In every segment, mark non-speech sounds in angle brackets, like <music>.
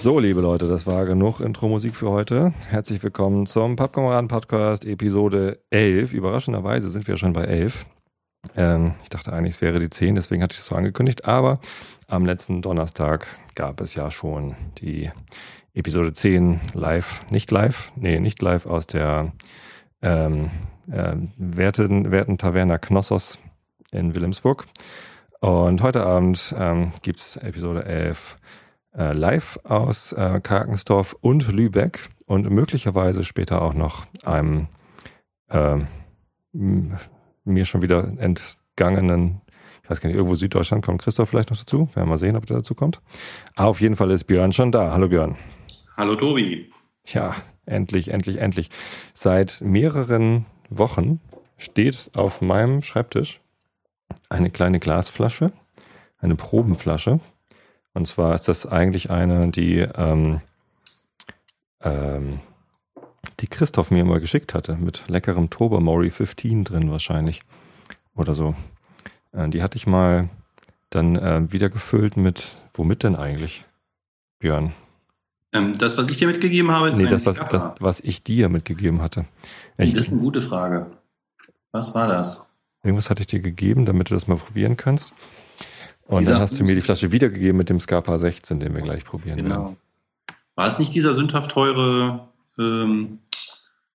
So, liebe Leute, das war genug Intro-Musik für heute. Herzlich willkommen zum Pappkameraden-Podcast Episode 11. Überraschenderweise sind wir schon bei 11. Ähm, ich dachte eigentlich, es wäre die 10, deswegen hatte ich es so angekündigt. Aber am letzten Donnerstag gab es ja schon die Episode 10 live, nicht live, nee, nicht live aus der ähm, äh, Werten, Werten Taverna Knossos in Wilhelmsburg. Und heute Abend ähm, gibt es Episode 11 äh, live aus äh, Karkensdorf und Lübeck und möglicherweise später auch noch einem äh, mir schon wieder entgangenen, ich weiß gar nicht, irgendwo Süddeutschland kommt Christoph vielleicht noch dazu. Werden wir mal sehen, ob der dazu kommt. Aber auf jeden Fall ist Björn schon da. Hallo Björn. Hallo Tobi. Ja, endlich, endlich, endlich. Seit mehreren Wochen steht auf meinem Schreibtisch eine kleine Glasflasche, eine Probenflasche und zwar ist das eigentlich eine, die, ähm, ähm, die Christoph mir mal geschickt hatte, mit leckerem Tobermory 15 drin wahrscheinlich. Oder so. Äh, die hatte ich mal dann äh, wieder gefüllt mit, womit denn eigentlich, Björn? Ähm, das, was ich dir mitgegeben habe, ist nee, das, was, das, was ich dir mitgegeben hatte. Ich, das ist eine gute Frage. Was war das? Irgendwas hatte ich dir gegeben, damit du das mal probieren kannst. Und dieser, dann hast du mir die Flasche wiedergegeben mit dem Scarpa 16, den wir gleich probieren genau. werden. War es nicht dieser sündhaft teure ähm,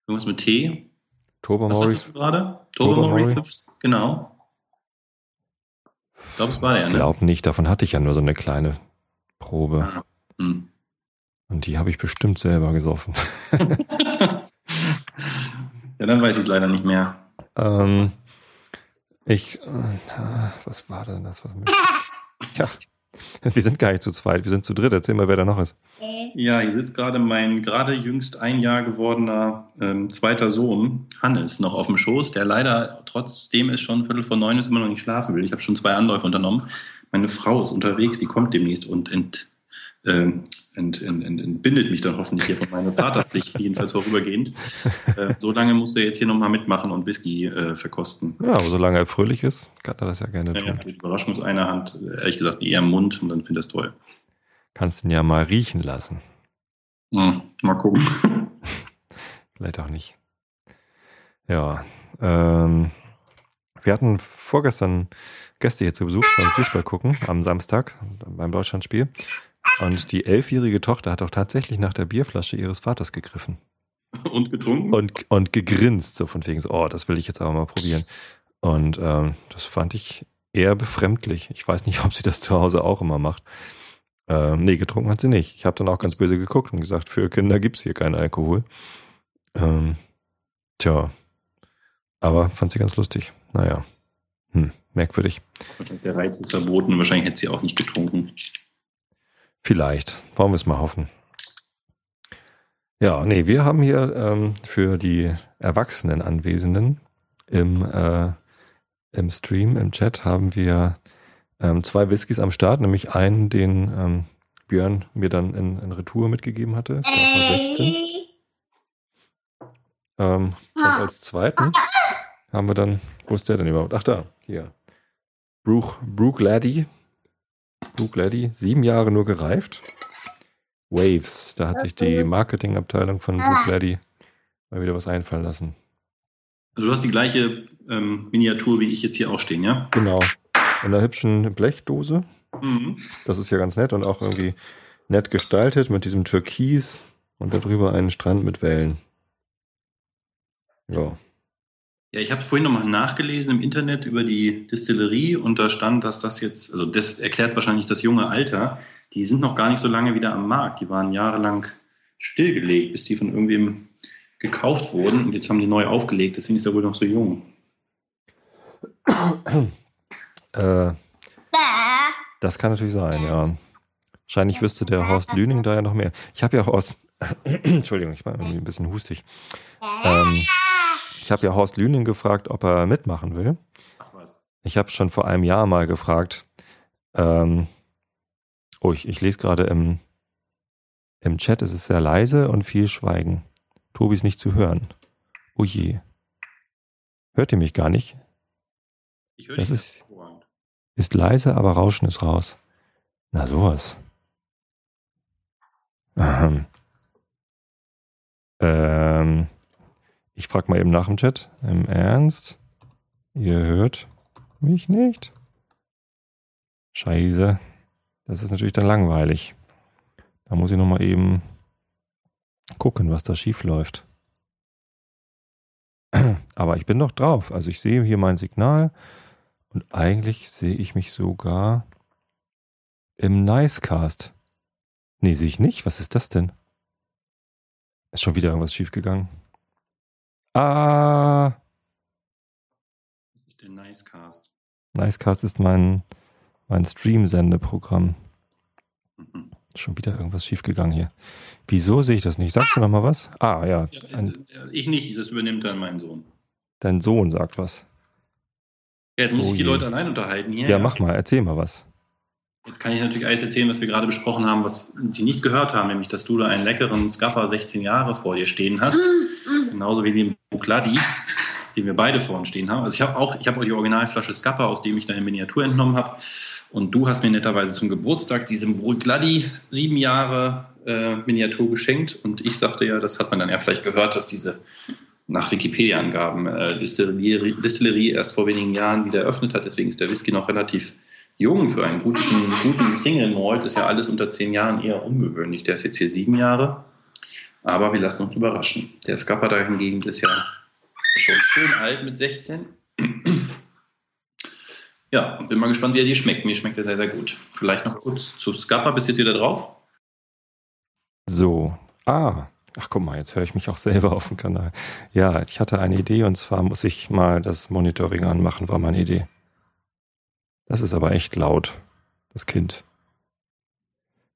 irgendwas mit Tee? Tobermory. Was gerade? Tobermory 5, genau. Ich glaube, es war der. Ich glaube ne? nicht, davon hatte ich ja nur so eine kleine Probe. Ah, hm. Und die habe ich bestimmt selber gesoffen. <laughs> ja, dann weiß ich leider nicht mehr. Ähm, ich, äh, was war denn das? Was mir <laughs> ja, <laughs> wir sind gar nicht zu zweit, wir sind zu dritt. Erzähl mal, wer da noch ist. Ja, hier sitzt gerade mein gerade jüngst ein Jahr gewordener ähm, zweiter Sohn, Hannes, noch auf dem Schoß, der leider trotzdem es schon Viertel vor neun ist, immer noch nicht schlafen will. Ich habe schon zwei Anläufe unternommen. Meine Frau ist unterwegs, die kommt demnächst und ent, ähm, ent, ent, entbindet mich dann hoffentlich hier von meiner Vaterpflicht, <laughs> jedenfalls vorübergehend. Äh, so lange muss er jetzt hier nochmal mitmachen und Whisky äh, verkosten. Ja, aber solange er fröhlich ist, kann er das ja gerne tun. Ja, die Überraschung aus einer Hand, ehrlich gesagt, eher im Mund und dann finde ich das toll. Kannst ihn ja mal riechen lassen. Hm, mal gucken. <laughs> Vielleicht auch nicht. Ja, ähm, wir hatten vorgestern Gäste hier zu Besuch beim Fußball gucken am Samstag beim Deutschlandspiel. Und die elfjährige Tochter hat auch tatsächlich nach der Bierflasche ihres Vaters gegriffen. Und getrunken? Und, und gegrinst, so von wegen so, oh, das will ich jetzt aber mal probieren. Und ähm, das fand ich eher befremdlich. Ich weiß nicht, <laughs> ob sie das zu Hause auch immer macht. Ähm, nee, getrunken hat sie nicht. Ich habe dann auch ganz böse geguckt und gesagt, für Kinder gibt es hier keinen Alkohol. Ähm, tja. Aber fand sie ganz lustig. Naja. Hm, merkwürdig. Der Reiz ist verboten und wahrscheinlich hätte sie auch nicht getrunken. Vielleicht. Wollen wir es mal hoffen. Ja, nee, wir haben hier ähm, für die erwachsenen Anwesenden im, äh, im Stream, im Chat, haben wir ähm, zwei Whiskys am Start, nämlich einen, den ähm, Björn mir dann in, in Retour mitgegeben hatte. Es gab 16. Ähm, und als zweiten haben wir dann, wo ist der denn überhaupt? Ach da, hier. Brooke, Brooke Laddie Blue Lady, sieben Jahre nur gereift. Waves, da hat sich die Marketingabteilung von Blue Lady mal wieder was einfallen lassen. Also du hast die gleiche ähm, Miniatur wie ich jetzt hier auch stehen, ja? Genau. In einer hübschen Blechdose. Mhm. Das ist ja ganz nett und auch irgendwie nett gestaltet mit diesem Türkis und darüber einen Strand mit Wellen. Ja. Ja, ich habe vorhin nochmal nachgelesen im Internet über die Distillerie und da stand, dass das jetzt, also das erklärt wahrscheinlich das junge Alter, die sind noch gar nicht so lange wieder am Markt. Die waren jahrelang stillgelegt, bis die von irgendwem gekauft wurden und jetzt haben die neu aufgelegt, deswegen ist er wohl noch so jung. Äh, das kann natürlich sein, ja. Wahrscheinlich wüsste der Horst Lüning da ja noch mehr. Ich habe ja auch aus, <clears throat> Entschuldigung, ich war irgendwie ein bisschen hustig. Ähm, ich habe ja Horst Lüning gefragt, ob er mitmachen will. Ach was. Ich habe schon vor einem Jahr mal gefragt, Ähm, oh, ich, ich lese gerade im, im Chat, es ist sehr leise und viel Schweigen. Tobi ist nicht zu hören. Oh je. Hört ihr mich gar nicht? Ich höre dich ist-. Ist leise, aber Rauschen ist raus. Na sowas. Ähm, ähm, ich frage mal eben nach im Chat. Im Ernst? Ihr hört mich nicht? Scheiße. Das ist natürlich dann langweilig. Da muss ich nochmal eben gucken, was da schief läuft. <clears throat> Aber ich bin doch drauf. Also ich sehe hier mein Signal. Und eigentlich sehe ich mich sogar im Nicecast. Nee, sehe ich nicht. Was ist das denn? Ist schon wieder irgendwas schiefgegangen. Ah, Das ist der Nicecast. Nicecast ist mein, mein Stream-Sendeprogramm. Mhm. Schon wieder irgendwas schiefgegangen hier. Wieso sehe ich das nicht? Sagst du noch mal was? Ah, ja. Ja, Ein, äh, ich nicht, das übernimmt dann mein Sohn. dein Sohn sagt was. Ja, jetzt muss Oh ich die je. Leute allein unterhalten hier. Ja, mach mal. Erzähl mal was. Jetzt kann ich natürlich alles erzählen, was wir gerade besprochen haben, was Sie nicht gehört haben, nämlich, dass du da einen leckeren Scaffer 16 Jahre vor dir stehen hast. <laughs> Genauso wie den Bukladi, den wir beide vor uns stehen haben. Also ich habe auch, ich habe auch die Originalflasche Scappa, aus dem ich deine Miniatur entnommen habe. Und du hast mir netterweise zum Geburtstag diesen Bukladi sieben Jahre äh, Miniatur geschenkt. Und ich sagte ja, das hat man dann ja vielleicht gehört, dass diese nach Wikipedia-Angaben äh, Distillerie, Distillerie erst vor wenigen Jahren wieder eröffnet hat. Deswegen ist der Whisky noch relativ jung für einen guten, guten Single Malt. Ist ja alles unter zehn Jahren eher ungewöhnlich. Der ist jetzt hier sieben Jahre. Aber wir lassen uns überraschen. Der Scappa da hingegen ist ja schon schön alt mit 16. Ja, bin mal gespannt, wie er dir schmeckt. Mir schmeckt er sehr, sehr gut. Vielleicht noch kurz zu Scappa. Bist du jetzt wieder drauf? So. Ah. Ach guck mal, jetzt höre ich mich auch selber auf dem Kanal. Ja, ich hatte eine Idee und zwar muss ich mal das Monitoring anmachen, war meine Idee. Das ist aber echt laut, das Kind.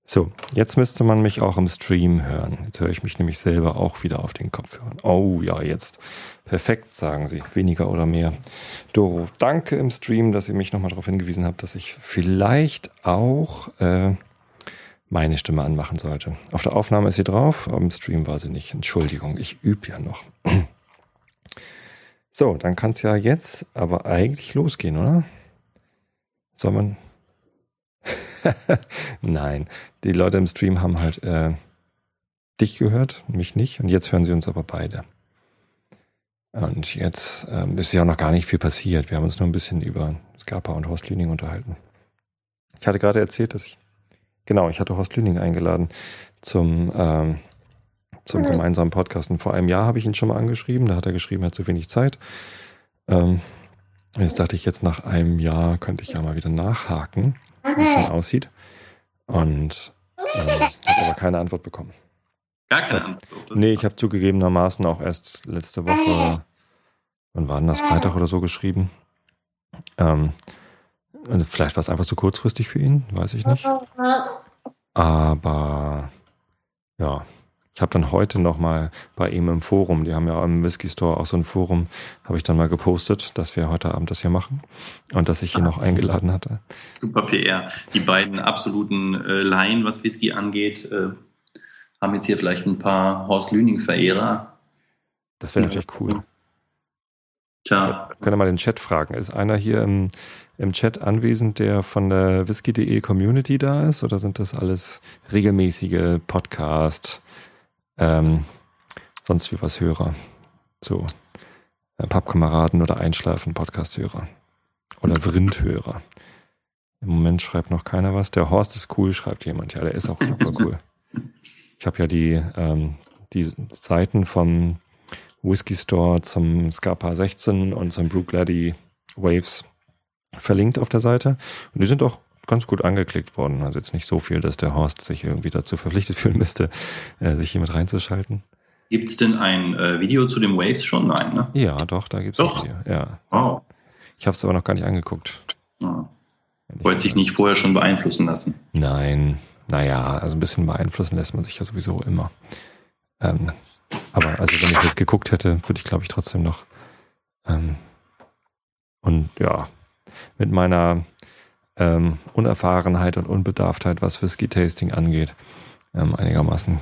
So, jetzt müsste man mich auch im Stream hören. Jetzt höre ich mich nämlich selber auch wieder auf den Kopfhörern. Oh ja, jetzt. Perfekt, sagen Sie. Weniger oder mehr. Doro, danke im Stream, dass ihr mich nochmal darauf hingewiesen habt, dass ich vielleicht auch äh, meine Stimme anmachen sollte. Auf der Aufnahme ist sie drauf, aber im Stream war sie nicht. Entschuldigung, ich übe ja noch. So, dann kann es ja jetzt aber eigentlich losgehen, oder? Soll man. <laughs> Nein, die Leute im Stream haben halt äh, dich gehört, mich nicht. Und jetzt hören sie uns aber beide. Und jetzt ähm, ist ja noch gar nicht viel passiert. Wir haben uns nur ein bisschen über Scarpa und Horst Lüning unterhalten. Ich hatte gerade erzählt, dass ich, genau, ich hatte Horst Lüning eingeladen zum, ähm, zum gemeinsamen Podcasten. Vor einem Jahr habe ich ihn schon mal angeschrieben. Da hat er geschrieben, er hat zu wenig Zeit. Ähm, jetzt dachte ich, jetzt nach einem Jahr könnte ich ja mal wieder nachhaken, wie es dann aussieht. Und ähm, habe aber keine Antwort bekommen. Gar keine Antwort. Nee, ich habe zugegebenermaßen auch erst letzte Woche, wann war denn das, Freitag oder so geschrieben. Ähm, also vielleicht war es einfach zu kurzfristig für ihn, weiß ich nicht. Aber ja, ich habe dann heute nochmal bei ihm im Forum, die haben ja im Whisky Store auch so ein Forum, habe ich dann mal gepostet, dass wir heute Abend das hier machen und dass ich ihn noch eingeladen hatte. Super PR. Die beiden absoluten äh, Laien, was Whisky angeht, äh, haben jetzt hier vielleicht ein paar Horst Lüning-Verehrer. Das wäre natürlich cool. Tja, Könnt ihr mal den Chat fragen. Ist einer hier im, im Chat anwesend, der von der whisky.de Community da ist? Oder sind das alles regelmäßige Podcast, ähm, sonst wie was Hörer? So, äh, Pappkameraden oder Einschlafen Podcast-Hörer. Oder Vrindhörer. Im Moment schreibt noch keiner was. Der Horst ist cool, schreibt jemand. Ja, der ist auch super cool. Ich habe ja die, ähm, die Seiten vom Whisky Store zum Scarpa 16 und zum Brew Gladdy Waves verlinkt auf der Seite. Und die sind auch ganz gut angeklickt worden. Also jetzt nicht so viel, dass der Horst sich irgendwie dazu verpflichtet fühlen müsste, äh, sich hier mit reinzuschalten. gibt es denn ein äh, Video zu den Waves schon? Nein, ne? Ja, doch, da gibt es ein. Video. Ja. Wow. Ich habe es aber noch gar nicht angeguckt. Ja. Wollte sich nicht vorher schon beeinflussen lassen. Nein, naja, also ein bisschen beeinflussen lässt man sich ja sowieso immer. Ähm, aber also wenn ich jetzt geguckt hätte, würde ich glaube ich trotzdem noch. Ähm, und ja, mit meiner ähm, Unerfahrenheit und Unbedarftheit, was Whisky-Tasting angeht, ähm, einigermaßen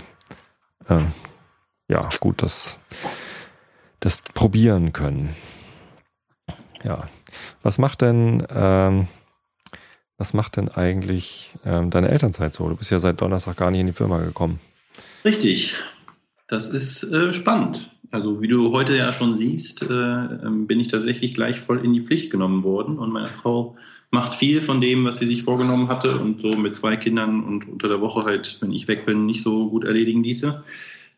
ähm, ja, gut das, das probieren können. Ja. Was macht denn, ähm, was macht denn eigentlich ähm, deine Elternzeit so? Du bist ja seit Donnerstag gar nicht in die Firma gekommen. Richtig. Das ist äh, spannend. Also wie du heute ja schon siehst, äh, ähm, bin ich tatsächlich gleich voll in die Pflicht genommen worden und meine Frau macht viel von dem, was sie sich vorgenommen hatte und so mit zwei Kindern und unter der Woche halt, wenn ich weg bin, nicht so gut erledigen ließe.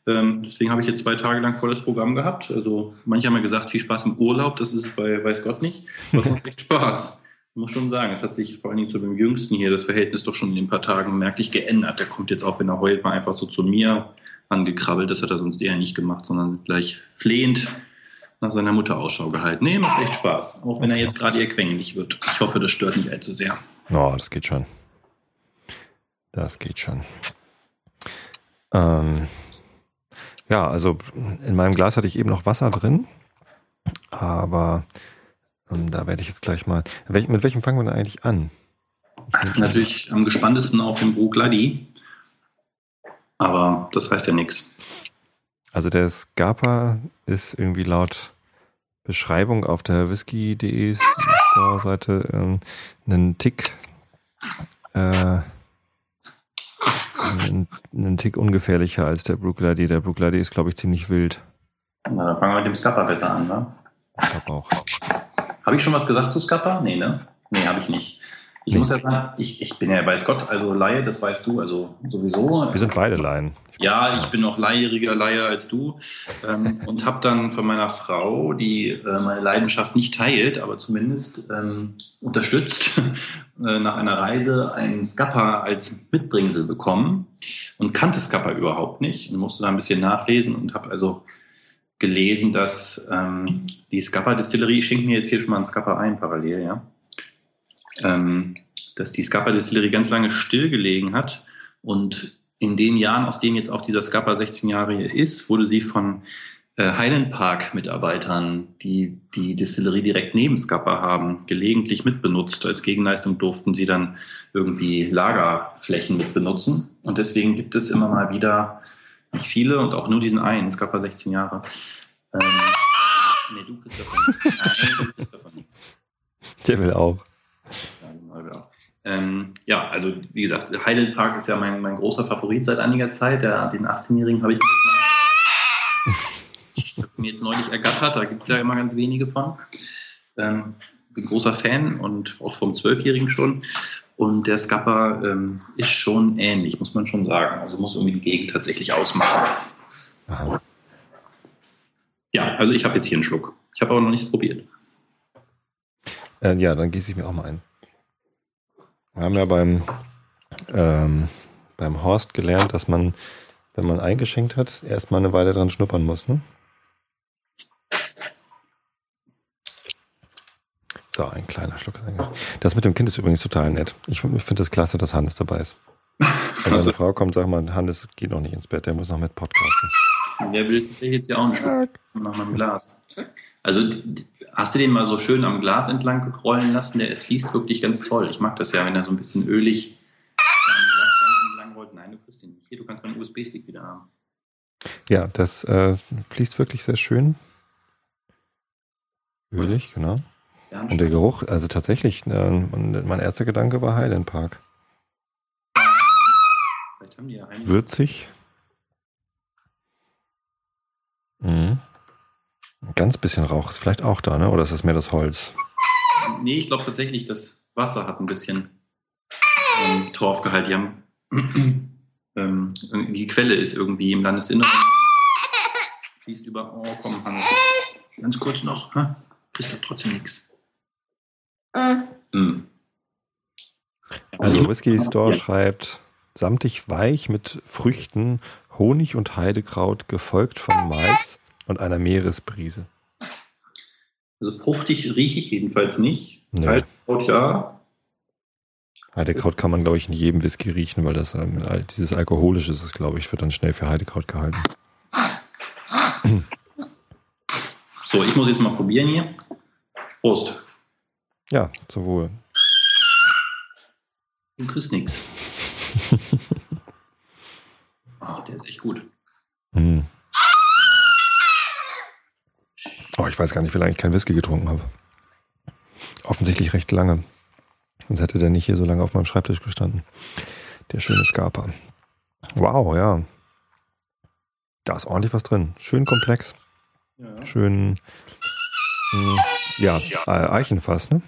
Ähm, deswegen habe ich jetzt zwei Tage lang volles Programm gehabt. Also manche haben ja gesagt, viel Spaß im Urlaub, das ist es bei weiß Gott nicht. Das macht echt Spaß. Ich muss schon sagen, es hat sich vor allen Dingen zu dem Jüngsten hier das Verhältnis doch schon in ein paar Tagen merklich geändert. Der kommt jetzt auch, wenn er heult, mal einfach so zu mir angekrabbelt. Das hat er sonst eher nicht gemacht, sondern gleich flehend nach seiner Mutter Ausschau gehalten. Nee, macht echt Spaß. Auch wenn er jetzt gerade eher quengelig wird. Ich hoffe, das stört nicht allzu sehr. Oh, das geht schon. Das geht schon. Ähm, ja, also in meinem Glas hatte ich eben noch Wasser drin, aber ähm, da werde ich jetzt gleich mal. Welch, mit welchem fangen wir denn eigentlich an? Natürlich am gespanntesten auf dem Brugladi, aber das heißt ja nichts. Also der Scapa ist irgendwie laut Beschreibung auf der whisky.de Store-Seite ähm, einen Tick äh, einen, einen Tick ungefährlicher als der Brooklady. Der Brooklady ist, glaube ich, ziemlich wild. Na, dann fangen wir mit dem Scappa besser an, ne? Ich glaube auch. Habe ich schon was gesagt zu Scappa? Nee, ne? Nee, habe ich nicht. Ich nee. muss ja sagen, ich, ich bin ja weiß Gott, also Laie, das weißt du, also sowieso. Wir sind beide Laien. Ja, ich bin noch leihjähriger Laie als du ähm, und habe dann von meiner Frau, die äh, meine Leidenschaft nicht teilt, aber zumindest ähm, unterstützt, <laughs> äh, nach einer Reise einen Skappa als Mitbringsel bekommen und kannte Skappa überhaupt nicht und musste da ein bisschen nachlesen und habe also gelesen, dass ähm, die Skappa Distillerie, ich schenke mir jetzt hier schon mal einen Skappa ein parallel, ja dass die Scapa Distillery ganz lange stillgelegen hat und in den Jahren, aus denen jetzt auch dieser Scapa 16 Jahre ist, wurde sie von äh, Highland Park Mitarbeitern, die die Distillerie direkt neben Scapa haben, gelegentlich mitbenutzt. Als Gegenleistung durften sie dann irgendwie Lagerflächen mitbenutzen. Und deswegen gibt es immer mal wieder nicht viele und auch nur diesen einen, Scapa 16 Jahre. Ähm, nee, du kriegst davon. Nein, du kriegst davon nichts. Der will auch. Ähm, ja, also wie gesagt, Highland Park ist ja mein, mein großer Favorit seit einiger Zeit. Der, den 18-Jährigen habe ich, hab <laughs> mir jetzt neulich ergattert. Da gibt es ja immer ganz wenige von. Ähm, bin großer Fan und auch vom 12-Jährigen schon. Und der Scapper ähm, ist schon ähnlich, muss man schon sagen. Also muss irgendwie die Gegend tatsächlich ausmachen. Aha. Ja, also ich habe jetzt hier einen Schluck. Ich habe aber noch nichts probiert. Äh, ja, dann gieße ich mir auch mal ein. Wir haben ja beim, ähm, beim Horst gelernt, dass man, wenn man eingeschenkt hat, erstmal eine Weile dran schnuppern muss. Ne? So, ein kleiner Schluck. Das mit dem Kind ist übrigens total nett. Ich, ich finde es das klasse, dass Hannes dabei ist. Wenn also, Frau kommt, sag mal, Hannes geht noch nicht ins Bett, der muss noch mit podcasten. Der will jetzt ja auch einen Schluck nach meinem Glas. Also hast du den mal so schön am Glas entlang rollen lassen? Der fließt wirklich ganz toll. Ich mag das ja, wenn er so ein bisschen ölig am Glas entlang rollt. Nein, du kriegst ihn nicht. Hier, du kannst meinen USB-Stick wieder haben. Ja, das äh, fließt wirklich sehr schön. Ölig, genau. Und der Geruch, also tatsächlich, äh, mein erster Gedanke war Highland Park. Würzig. Mhm. Ein ganz bisschen Rauch ist vielleicht auch da, ne? Oder ist das mehr das Holz? Nee, ich glaube tatsächlich, das Wasser hat ein bisschen ähm, Torfgehalt. Die haben <clears throat> ähm, die Quelle ist irgendwie im Landesinneren. Fließt über. Oh, komm, Hannes. Ganz kurz noch. Ha? Ist da trotzdem nichts. Mhm. Also Whisky Store ja. schreibt samtig weich mit Früchten, Honig und Heidekraut, gefolgt von Malz und einer Meeresbrise. Also fruchtig rieche ich jedenfalls nicht. Nee. Heidekraut ja. Heidekraut kann man, glaube ich, in jedem Whisky riechen, weil das ähm, dieses alkoholische ist, glaube ich, wird dann schnell für Heidekraut gehalten. So, ich muss jetzt mal probieren hier. Prost. Ja, zum Wohl. Du kriegst nichts. <laughs> Ach, der ist echt gut. Hm. Oh, ich weiß gar nicht, wie lange ich kein Whisky getrunken habe. Offensichtlich recht lange. Sonst hätte der nicht hier so lange auf meinem Schreibtisch gestanden. Der schöne Scarpa. Wow, ja. Da ist ordentlich was drin. Schön komplex. Ja. Schön, mh, ja, äh, Eichenfass, ne?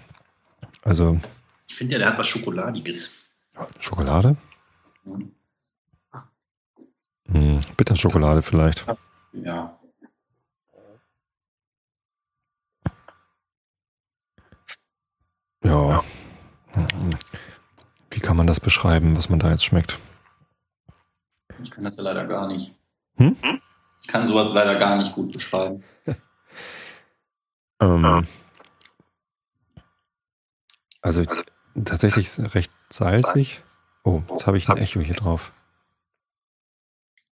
Also. Ich finde ja, der hat was Schokoladiges. Schokolade? Mhm. Hm, Bitterschokolade vielleicht. Ja. Ja. Wie kann man das beschreiben, was man da jetzt schmeckt? Ich kann das ja leider gar nicht. Hm? Ich kann sowas leider gar nicht gut beschreiben. <laughs> ähm, also, also tatsächlich recht salzig. Oh, jetzt habe ich ein Echo hier drauf.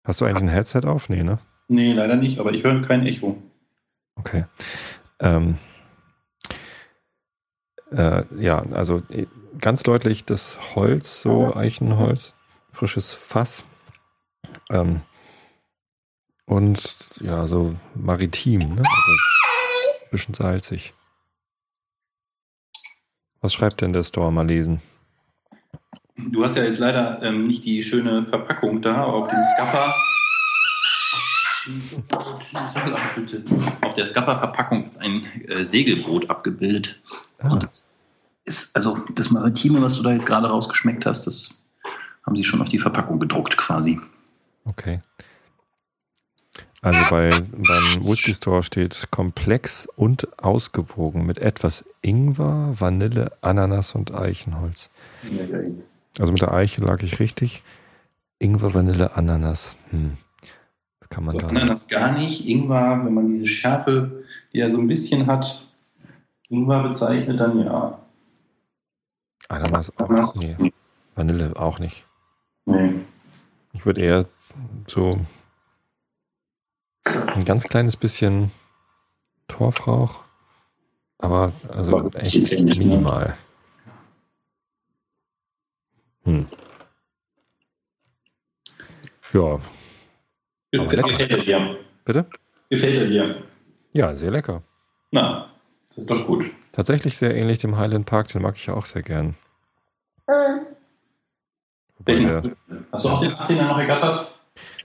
Hast du eigentlich ein Headset auf? Nee, ne? Nee, leider nicht, aber ich höre kein Echo. Okay. Ähm, äh, ja, also äh, ganz deutlich das Holz, so Eichenholz, frisches Fass. Ähm, und ja, so maritim, ne? Also ein bisschen salzig. Was schreibt denn der Store? Mal lesen. Du hast ja jetzt leider ähm, nicht die schöne Verpackung da auf dem Scapper. <laughs> Auf der Scapper-Verpackung ist ein äh, Segelboot abgebildet. Ah. Und das ist, also das Maritime, was du da jetzt gerade rausgeschmeckt hast, das haben sie schon auf die Verpackung gedruckt quasi. Okay. Also bei, beim Whisky Store steht komplex und ausgewogen mit etwas Ingwer, Vanille, Ananas und Eichenholz. Also mit der Eiche lag ich richtig. Ingwer, Vanille, Ananas. Hm. Kann man so, da. Ananas gar nicht. Ingwer, wenn man diese Schärfe, die er so ein bisschen hat, Ingwer bezeichnet, dann ja. Ananas auch Ananas? Nee. Vanille auch nicht. Nee. Ich würde eher so ein ganz kleines bisschen Torfrauch, aber also echt minimal. Hm. Ja. Gefällt er dir? Bitte? Gefällt er dir? Ja, sehr lecker. Na, das ist doch gut. Tatsächlich sehr ähnlich dem Highland Park, den mag ich ja auch sehr gern. Welchen hast, du, hast du auch den 18er noch ergattert?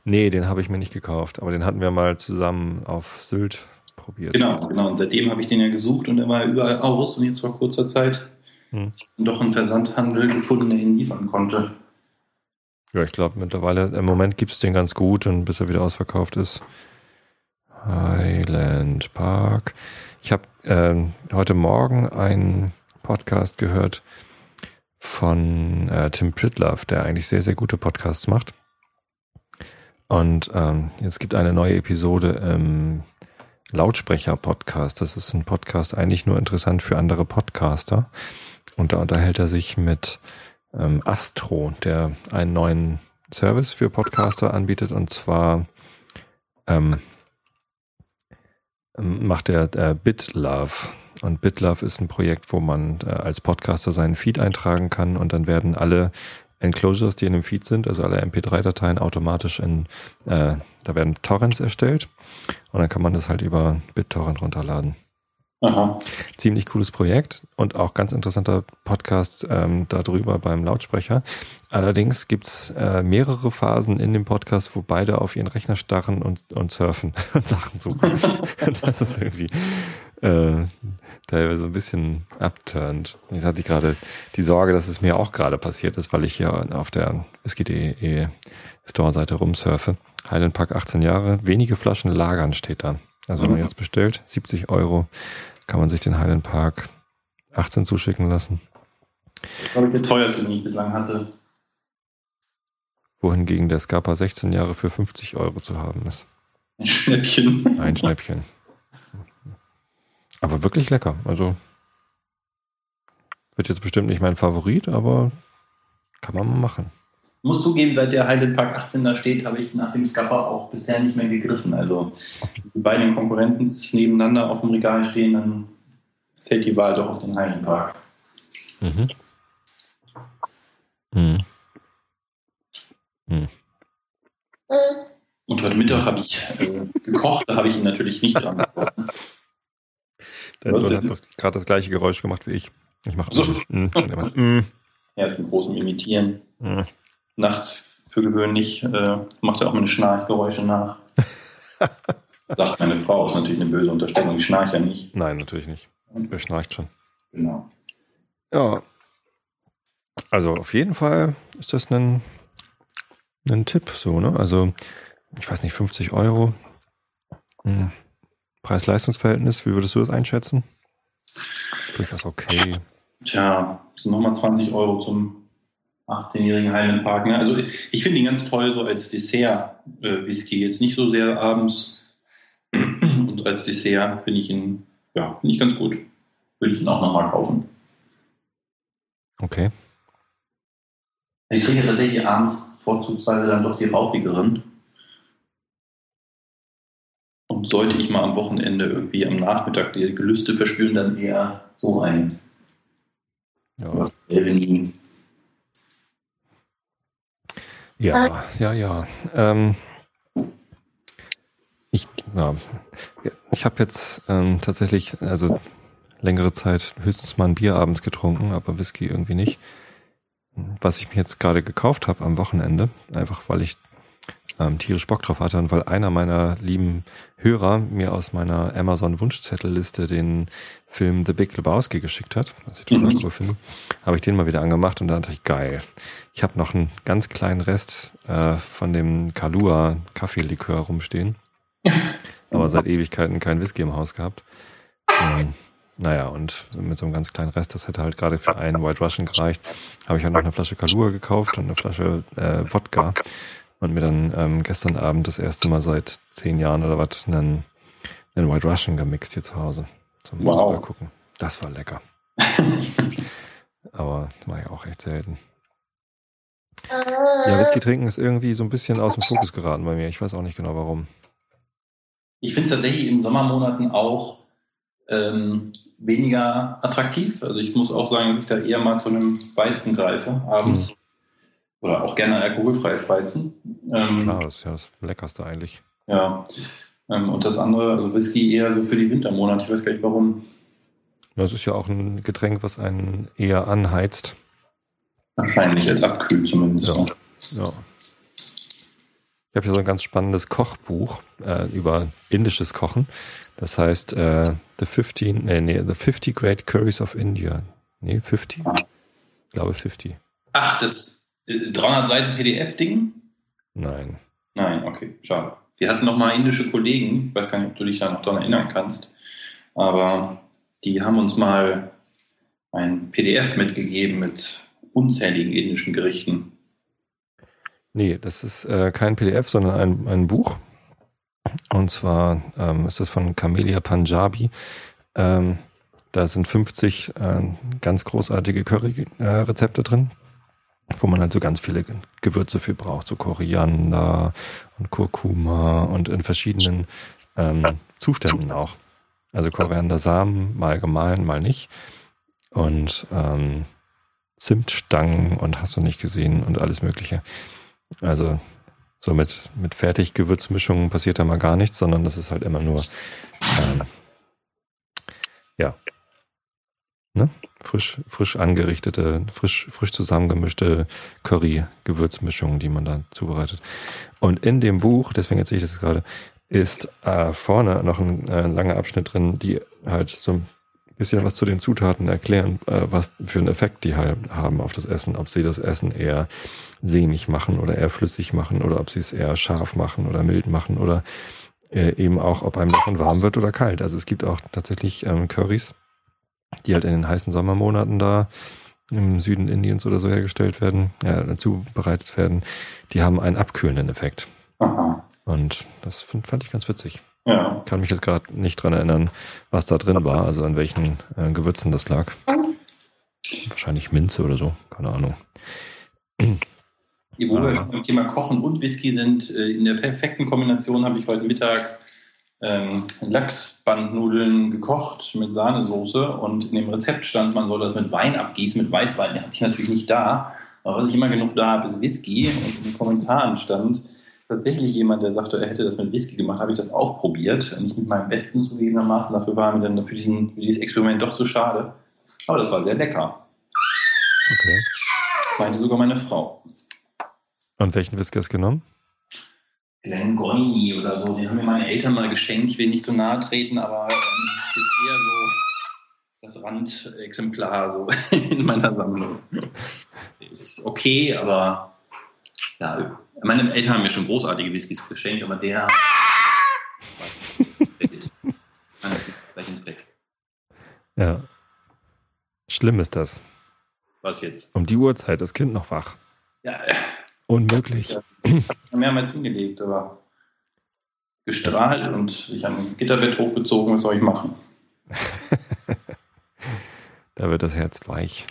Nee, den habe ich mir nicht gekauft, aber den hatten wir mal zusammen auf Sylt probiert. Genau, genau. Und seitdem habe ich den ja gesucht und er war überall aus und jetzt vor kurzer Zeit hm. doch einen Versandhandel gefunden, der ihn liefern konnte. Ja, ich glaube mittlerweile, im Moment gibt es den ganz gut und bis er wieder ausverkauft ist. Highland Park. Ich habe äh, heute Morgen einen Podcast gehört von äh, Tim Pritlove, der eigentlich sehr, sehr gute Podcasts macht. Und ähm, es gibt eine neue Episode im Lautsprecher-Podcast. Das ist ein Podcast eigentlich nur interessant für andere Podcaster. Und da unterhält er sich mit ähm, Astro, der einen neuen Service für Podcaster anbietet. Und zwar ähm, ähm macht er äh, BitLove. Und BitLove ist ein Projekt, wo man äh, als Podcaster seinen Feed eintragen kann und dann werden alle Enclosures, die in dem Feed sind, also alle MP3-Dateien automatisch in, äh, da werden Torrents erstellt und dann kann man das halt über BitTorrent runterladen. Aha. Ziemlich cooles Projekt und auch ganz interessanter Podcast ähm, darüber beim Lautsprecher. Allerdings gibt's äh, mehrere Phasen in dem Podcast, wo beide auf ihren Rechner starren und, und surfen <laughs> und Sachen suchen. <laughs> das ist irgendwie äh, teilweise ein bisschen abturnt. Jetzt hatte ich gerade die Sorge, dass es mir auch gerade passiert ist, weil ich hier auf der whisky.de Store-Seite rumsurfe. Highland Park 18 Jahre, wenige Flaschen lagern steht da. Also wenn man <laughs> jetzt bestellt, 70 Euro kann man sich den Highland Park 18 zuschicken lassen. Das ich der teuerste, den ich bislang hatte. Wohingegen der Scapa 16 Jahre für 50 Euro zu haben ist. Ein Schnäppchen. Ein Schnäppchen. Aber wirklich lecker. Also wird jetzt bestimmt nicht mein Favorit, aber kann man mal machen muss zugeben, seit der Highland Park 18 da steht, habe ich nach dem Scupper auch bisher nicht mehr gegriffen. Also die beiden Konkurrenten nebeneinander auf dem Regal stehen, dann fällt die Wahl doch auf den Highland Park. Mhm. Mhm. Mhm. Und heute Mittag habe ich äh, gekocht, da habe ich ihn natürlich nicht dran gegossen. Dein Sohn hat gerade das gleiche Geräusch gemacht wie ich. Ich mache so. Mm, mm, mm. Er ist im großen Imitieren. Mm. Nachts für gewöhnlich äh, macht er auch meine Schnarchgeräusche nach. <laughs> Sagt meine Frau, ist natürlich eine böse Unterstellung. Ich schnarche ja nicht. Nein, natürlich nicht. Wer schnarcht schon? Genau. Ja. Also auf jeden Fall ist das ein, ein Tipp, so, ne? Also, ich weiß nicht, 50 Euro. Hm. Preis-Leistungs-Verhältnis, wie würdest du das einschätzen? Durchaus okay. Tja, sind nochmal 20 Euro zum 18-jährigen Highland Park. Ne? Also ich finde ihn ganz toll so als Dessert-Whisky. Äh, Jetzt nicht so sehr abends. <clears throat> Und als Dessert finde ich ihn, ja, finde ich ganz gut. Würde ich ihn auch nochmal kaufen. Okay. Ich trinke tatsächlich abends vorzugsweise dann doch die rauchigeren. Und sollte ich mal am Wochenende irgendwie am Nachmittag die Gelüste verspüren, dann eher so ein. Ja. Ja, ja, ja. Ähm, ich ja, ich habe jetzt ähm, tatsächlich, also längere Zeit höchstens mal ein Bier abends getrunken, aber Whisky irgendwie nicht. Was ich mir jetzt gerade gekauft habe am Wochenende, einfach weil ich ähm, tierisch Bock drauf hatte und weil einer meiner lieben Hörer mir aus meiner Amazon-Wunschzettelliste den Film The Big Lebowski geschickt hat, was ich total mhm. cool finde, habe ich den mal wieder angemacht und da dachte ich, geil. Ich habe noch einen ganz kleinen Rest äh, von dem Kalua Kaffeelikör rumstehen. Aber seit Ewigkeiten kein Whisky im Haus gehabt. Ähm, naja, und mit so einem ganz kleinen Rest, das hätte halt gerade für einen White Russian gereicht, habe ich halt noch eine Flasche Kalua gekauft und eine Flasche äh, Wodka und mir dann ähm, gestern Abend das erste Mal seit zehn Jahren oder was einen, einen White Russian gemixt hier zu Hause. Zum wow. gucken. Das war lecker. <laughs> Aber war ja auch echt selten. Ja, Whisky trinken ist irgendwie so ein bisschen aus dem Fokus geraten bei mir. Ich weiß auch nicht genau warum. Ich finde es tatsächlich in Sommermonaten auch ähm, weniger attraktiv. Also ich muss auch sagen, dass ich da eher mal zu einem Weizen greife abends. Hm. Oder auch gerne alkoholfreies Weizen. Ähm, Klar, das ist ja das Leckerste eigentlich. Ja. Ähm, und das andere, also Whisky eher so für die Wintermonate. Ich weiß gar nicht warum. Das ist ja auch ein Getränk, was einen eher anheizt. Wahrscheinlich als abkühlt zumindest. Ja. ja. Ich habe hier so ein ganz spannendes Kochbuch äh, über indisches Kochen. Das heißt äh, The 15, nee, nee, The 50 Great Curries of India. Nee, 50? Ich glaube 50. Ach, das 300 Seiten PDF-Ding? Nein. Nein, okay, schade. Wir hatten noch mal indische Kollegen, ich weiß gar nicht, ob du dich da noch daran erinnern kannst, aber die haben uns mal ein PDF mitgegeben mit unzähligen indischen Gerichten. Nee, das ist äh, kein PDF, sondern ein, ein Buch. Und zwar ähm, ist das von Camellia Punjabi. Ähm, da sind 50 äh, ganz großartige Curry-Rezepte äh, drin wo man halt so ganz viele Gewürze für braucht, so Koriander und Kurkuma und in verschiedenen ähm, Zuständen auch. Also Koriandersamen, mal gemahlen, mal nicht. Und ähm, Zimtstangen und hast du nicht gesehen und alles Mögliche. Also so mit, mit Fertiggewürzmischungen passiert da mal gar nichts, sondern das ist halt immer nur ähm, ja, Ne? Frisch, frisch angerichtete, frisch, frisch zusammengemischte Curry-Gewürzmischungen, die man da zubereitet. Und in dem Buch, deswegen erzähle ich das gerade, ist äh, vorne noch ein äh, langer Abschnitt drin, die halt so ein bisschen was zu den Zutaten erklären, äh, was für einen Effekt die halt haben auf das Essen, ob sie das Essen eher sämig machen oder eher flüssig machen oder ob sie es eher scharf machen oder mild machen oder äh, eben auch, ob einem davon warm wird oder kalt. Also es gibt auch tatsächlich ähm, Currys, die halt in den heißen Sommermonaten da im Süden Indiens oder so hergestellt werden, ja, zubereitet werden, die haben einen abkühlenden Effekt. Aha. Und das fand, fand ich ganz witzig. Ja. Kann mich jetzt gerade nicht dran erinnern, was da drin war, also an welchen äh, Gewürzen das lag. Wahrscheinlich Minze oder so, keine Ahnung. Wo wir schon beim Thema Kochen und Whisky sind, äh, in der perfekten Kombination habe ich heute Mittag ähm, Lachsbandnudeln gekocht mit Sahnesoße und in dem Rezept stand, man soll das mit Wein abgießen, mit Weißwein. Den hatte ich natürlich nicht da. Aber was ich immer genug da habe, ist Whisky. Und in den Kommentaren stand, tatsächlich jemand, der sagte, er hätte das mit Whisky gemacht, habe ich das auch probiert. Nicht mit meinem Besten zugegebenermaßen. Dafür war mir dann für, diesen, für dieses Experiment doch zu schade. Aber das war sehr lecker. Okay. Meinte sogar meine Frau. Und welchen Whisky hast du genommen? Glen Goini oder so, den haben mir meine Eltern mal geschenkt. Ich will nicht zu nahe treten, aber ähm, das ist eher so das Randexemplar so <laughs> in meiner Sammlung. Ist okay, aber ja, meine Eltern haben mir schon großartige Whiskys geschenkt, aber der <laughs> gleich ins Bett. Ja. Schlimm ist das. Was jetzt? Um die Uhrzeit, das Kind noch wach. Ja, Unmöglich. Ja. mehrmals hingelegt, aber gestrahlt und ich habe ein Gitterbett hochgezogen, was soll ich machen? <laughs> da wird das Herz weich,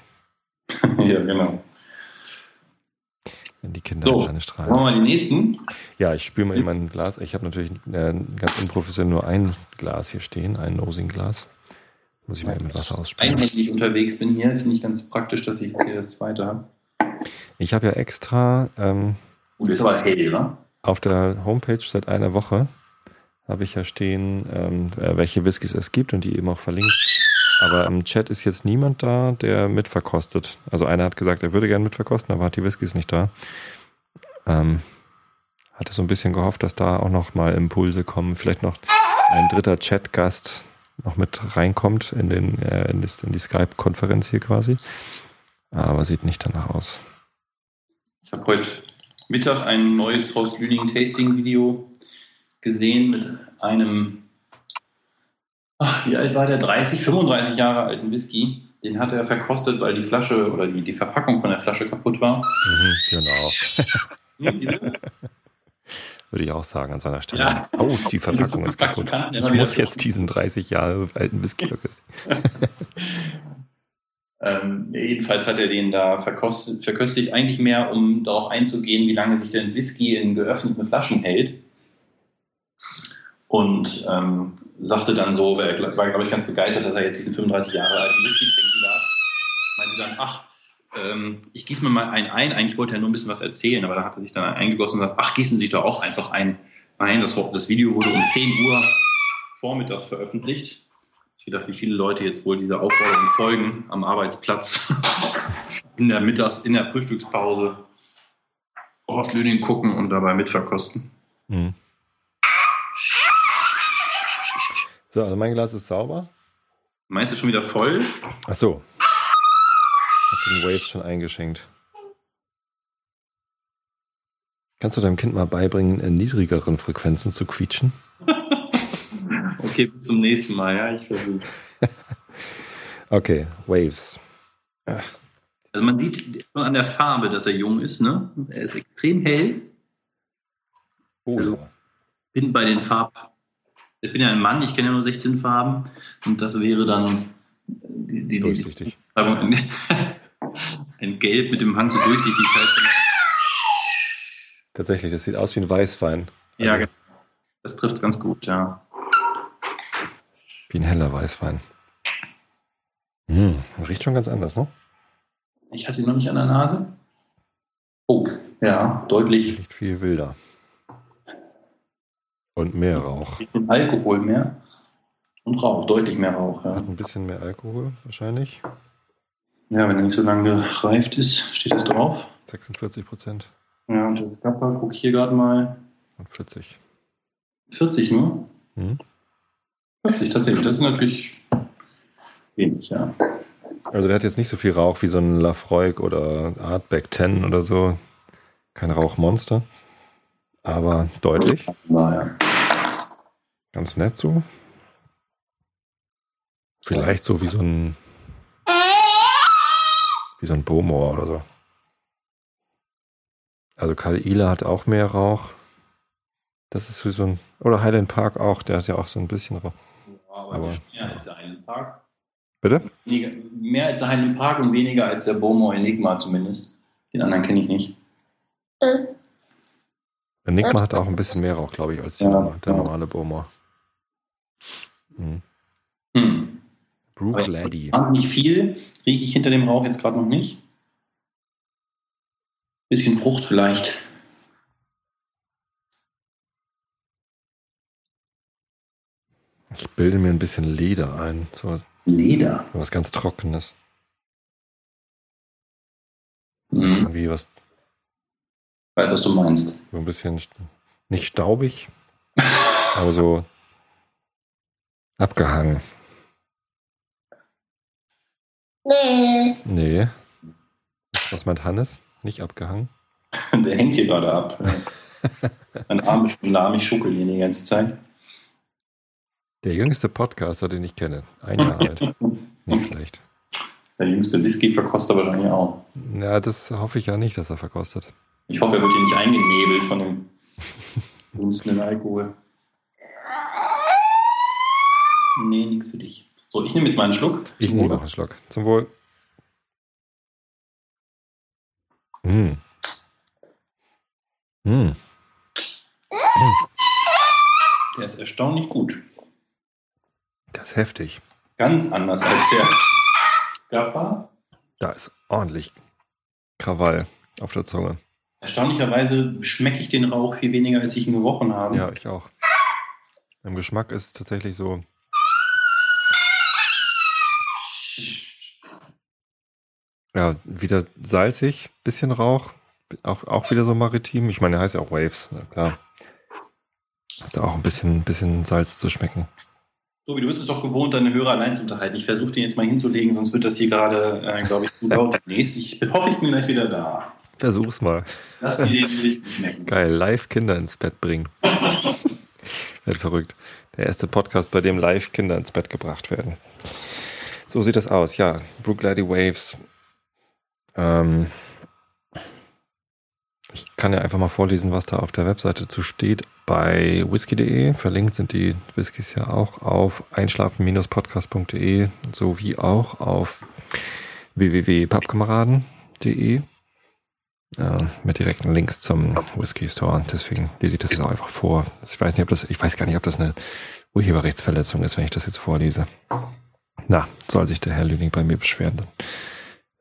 <laughs> ja, genau. wenn die Kinder So, alleine strahlen. Machen wir mal die nächsten. Ja, ich spüre mal in mein Glas. Ich habe natürlich äh, ganz unprofessionell nur ein Glas hier stehen, ein Nosing-Glas. Muss ich mal eben mit Wasser ausspülen. Einhändig unterwegs bin hier, finde ich ganz praktisch, dass ich jetzt hier das zweite habe. Ich habe ja extra ähm, Gut, ist aber hell, ne? auf der Homepage seit einer Woche habe ich ja stehen, ähm, äh, welche Whiskys es gibt und die eben auch verlinkt. Aber im Chat ist jetzt niemand da, der mitverkostet. Also einer hat gesagt, er würde gerne mitverkosten, aber hat die Whiskys nicht da. Ähm, hatte so ein bisschen gehofft, dass da auch noch mal Impulse kommen. Vielleicht noch ein dritter Chatgast noch mit reinkommt in, den, äh, in, in die Skype-Konferenz hier quasi. Aber sieht nicht danach aus. Ich habe heute Mittag ein neues Haus Lüning Tasting Video gesehen mit einem, ach, wie alt war der? 30, 35 Jahre alten Whisky. Den hatte er verkostet, weil die Flasche oder die, die Verpackung von der Flasche kaputt war. Mhm, genau. <laughs> Würde ich auch sagen an seiner Stelle. Ja. Oh, die Verpackung ist kaputt. Ich muss jetzt diesen 30 Jahre alten Whisky verköstigen. <laughs> Ähm, jedenfalls hat er den da verkostet, verköstigt, eigentlich mehr, um darauf einzugehen, wie lange sich denn Whisky in geöffneten Flaschen hält. Und ähm, sagte dann so, er war, glaube ich, ganz begeistert, dass er jetzt diesen 35 Jahre alten Whisky trinken darf. Meinte dann, ach, ähm, ich gieße mir mal einen ein. Eigentlich wollte er nur ein bisschen was erzählen, aber da hat er sich dann eingegossen und gesagt, ach, gießen Sie sich doch auch einfach ein. ein. Das, das Video wurde um 10 Uhr vormittags veröffentlicht. Ich gedacht, wie viele Leute jetzt wohl dieser Aufforderung folgen am Arbeitsplatz, <laughs> in der Mittags-, in der Frühstückspause Horst Lüning gucken und dabei mitverkosten. Mhm. So, also mein Glas ist sauber. Meinst du schon wieder voll? Ach so. Hast du den Waves schon eingeschenkt? Kannst du deinem Kind mal beibringen, in niedrigeren Frequenzen zu quietschen? <laughs> Okay, bis zum nächsten Mal, ja, ich versuche. <laughs> Okay, Waves. Also man sieht an der Farbe, dass er jung ist, ne? Er ist extrem hell. Oh, Also- Bin bei den Farben. Ich bin ja ein Mann, ich kenne ja nur 16 Farben. Und das wäre dann die, die, die durchsichtig. Beschreibung. <laughs> ein Gelb mit dem Hang zur Durchsichtigkeit. Tatsächlich, das sieht aus wie ein Weißwein. Ja, Also, genau. Das trifft ganz gut, ja. Wie ein heller Weißwein. Hm, riecht schon ganz anders, ne? Ich hatte ihn noch nicht an der Nase. Oh, ja, deutlich Riecht viel wilder. Und mehr Rauch. Richtung Alkohol mehr. Und Rauch, deutlich mehr Rauch, ja. Hat ein bisschen mehr Alkohol wahrscheinlich. Ja, wenn er nicht so lange gereift ist, steht das drauf. 46 Prozent Ja, und das Kappa, gucke ich hier gerade mal. und 40. 40 nur? Mhm. 40 tatsächlich, das ist natürlich wenig, ja. Also der hat jetzt nicht so viel Rauch wie so ein Lafroig oder Artback 10 oder so. Kein Rauchmonster. Aber deutlich. Naja. Ganz nett so. Vielleicht so wie so ein wie so ein Bowmore oder so. Also Kalila hat auch mehr Rauch. Das ist wie so ein oder Highland Park auch, der hat ja auch so ein bisschen Rauch. Aber, mehr als der Highland Park. Bitte? Weniger, mehr als der Highland Park und weniger als der Beaumont Enigma zumindest. Den anderen kenne ich nicht. Enigma hat auch ein bisschen mehr Rauch, glaube ich, als die Ja, der ja. normale Bowmore. Mhm. Hm. Brook Aber- Laddie. Wahnsinnig viel rieche ich hinter dem Rauch jetzt gerade noch nicht. Bisschen Frucht vielleicht. Ich bilde mir ein bisschen Leder ein. So Leder. was ganz Trockenes. Mhm. Irgendwie was Weiß, was du meinst. so ein bisschen nicht staubig, <laughs> aber so abgehangen. Nee. Nee. Was meint Hannes? Nicht abgehangen? Der hängt hier gerade ab. <laughs> Mein Arm ist schon lahm, ich schuckel hier die ganze Zeit. Der jüngste Podcaster, den ich kenne. Ein Jahr alt. <laughs> Nicht schlecht. Der jüngste Whisky-Verkoster wahrscheinlich auch. Ja, das hoffe ich ja nicht, dass er verkostet. Ich hoffe, er wird hier nicht eingenebelt von dem <laughs> dunstenden Alkohol. Nee, nichts für dich. So, ich nehme jetzt mal einen Schluck. Ich nehme auch einen Schluck. Zum Wohl. Mm. Mm. Der ist erstaunlich gut. Das ist heftig. Ganz anders als der <laughs> Gappa. Da ist ordentlich Krawall auf der Zunge. Erstaunlicherweise schmecke ich den Rauch viel weniger, als ich ihn gerochen habe. Ja, ich auch. Im Geschmack ist tatsächlich so. Ja, wieder salzig, bisschen Rauch, auch, auch wieder so maritim. Ich meine, der heißt ja auch Waves, na klar. Ist da auch ein bisschen, bisschen Salz zu schmecken. Tobi, du bist es doch gewohnt, deine Hörer allein zu unterhalten. Ich versuche den jetzt mal hinzulegen, sonst wird das hier gerade, äh, glaube ich, zu laut demnächst. Ich hoffe, ich bin gleich wieder da. Versuch's mal. Lass sie den Whisky schmecken. Geil, live Kinder ins Bett bringen. <laughs> Wird verrückt. Der erste Podcast, bei dem live Kinder ins Bett gebracht werden. So sieht das aus. Ja, Brooklady Waves. Ähm, ich kann ja einfach mal vorlesen, was da auf der Webseite zu steht. Bei whisky.de verlinkt sind die Whiskys ja auch auf einschlafen-podcast.de sowie auch auf www.pappkameraden.de äh, mit direkten Links zum Whisky Store. Deswegen lese ich das jetzt auch einfach vor. Ich weiß nicht, ob das, ich weiß gar nicht, ob das eine Urheberrechtsverletzung ist, wenn ich das jetzt vorlese. Na, soll sich der Herr Lüning bei mir beschweren,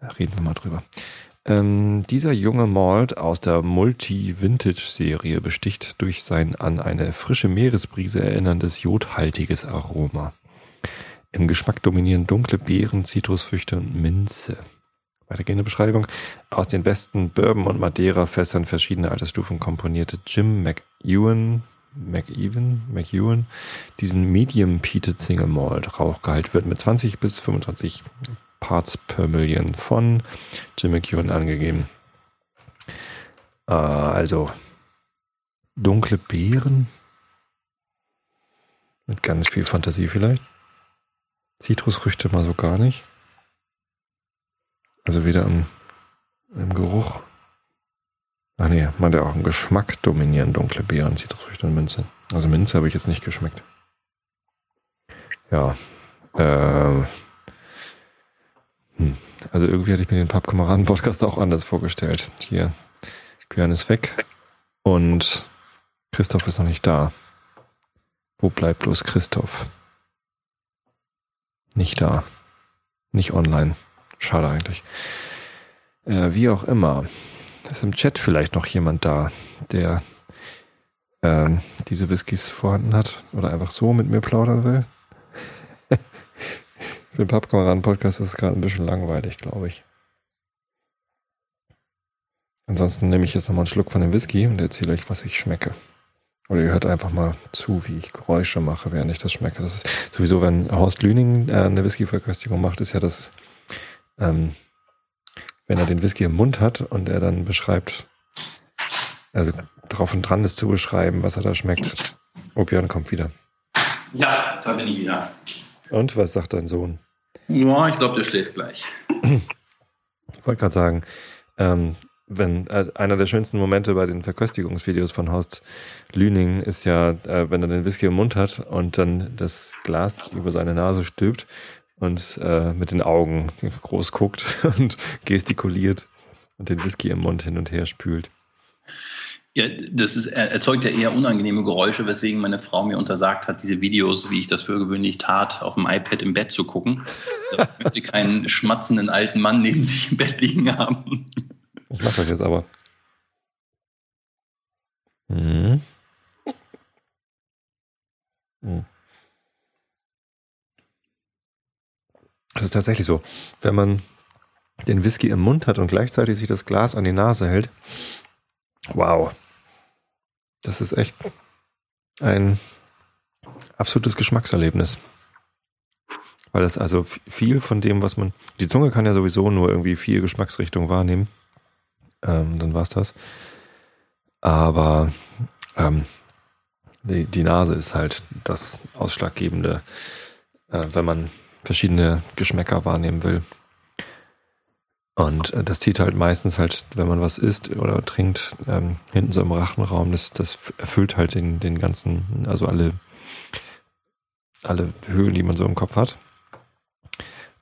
dann reden wir mal drüber. Ähm, dieser junge Malt aus der Multi-Vintage-Serie besticht durch sein an eine frische Meeresbrise erinnerndes jodhaltiges Aroma. Im Geschmack dominieren dunkle Beeren, Zitrusfrüchte und Minze. Weitergehende Beschreibung. Aus den besten Bourbon- und Madeira-Fässern verschiedener Altersstufen komponierte Jim McEwan, McEwan, McEwan diesen Medium Peated Single Malt. Rauchgehalt wird mit 20 bis 25 Parts per Million von Jim McEwan angegeben. Äh, also dunkle Beeren mit ganz viel Fantasie vielleicht. Zitrusfrüchte mal so gar nicht. Also weder im, im Geruch. Ach nee, man der auch im Geschmack dominieren dunkle Beeren, Zitrusfrüchte und Minze. Also Minze habe ich jetzt nicht geschmeckt. Ja. Ähm. Hm. Also irgendwie hatte ich mir den Pappkameraden-Podcast auch anders vorgestellt. Hier, Björn ist weg und Christoph ist noch nicht da. Wo bleibt bloß Christoph? Nicht da. Nicht online. Schade eigentlich. Äh, wie auch immer. Ist im Chat vielleicht noch jemand da, der äh, diese Whiskys vorhanden hat oder einfach so mit mir plaudern will? Für den Pappkameraden-Podcast ist es gerade ein bisschen langweilig, glaube ich. Ansonsten nehme ich jetzt nochmal einen Schluck von dem Whisky und erzähle euch, was ich schmecke. Oder ihr hört einfach mal zu, wie ich Geräusche mache, während ich das schmecke. Das ist sowieso, wenn Horst Lüning äh, eine Whisky-Verköstigung macht, ist ja das, ähm, wenn er den Whisky im Mund hat und er dann beschreibt, also drauf und dran ist zu beschreiben, was er da schmeckt. Oh, Björn kommt wieder. Ja, da bin ich wieder. Und was sagt dein Sohn? Ja, ich glaube, der schläft gleich. Ich wollte gerade sagen, ähm, wenn äh, einer der schönsten Momente bei den Verköstigungsvideos von Horst Lüning ist ja, äh, wenn er den Whisky im Mund hat und dann das Glas über seine Nase stülpt und äh, mit den Augen groß guckt <laughs> und gestikuliert und den Whisky im Mund hin und her spült. Ja, das ist, er erzeugt ja eher unangenehme Geräusche, weswegen meine Frau mir untersagt hat, diese Videos, wie ich das für gewöhnlich tat, auf dem iPad im Bett zu gucken. <laughs> Ich möchte keinen schmatzenden alten Mann neben sich im Bett liegen haben. Ich mache das jetzt aber. Mhm. Mhm. Das ist tatsächlich so. Wenn man den Whisky im Mund hat und gleichzeitig sich das Glas an die Nase hält, wow. Das ist echt ein absolutes Geschmackserlebnis. Weil das also viel von dem, was man. Die Zunge kann ja sowieso nur irgendwie vier Geschmacksrichtungen wahrnehmen. Ähm, dann war's das. Aber ähm, die, die, Nase ist halt das Ausschlaggebende, äh, wenn man verschiedene Geschmäcker wahrnehmen will. Und äh, das zieht halt meistens halt, wenn man was isst oder trinkt, ähm, hinten so im Rachenraum, das, das erfüllt halt den, den ganzen, also alle, alle Höhlen, die man so im Kopf hat.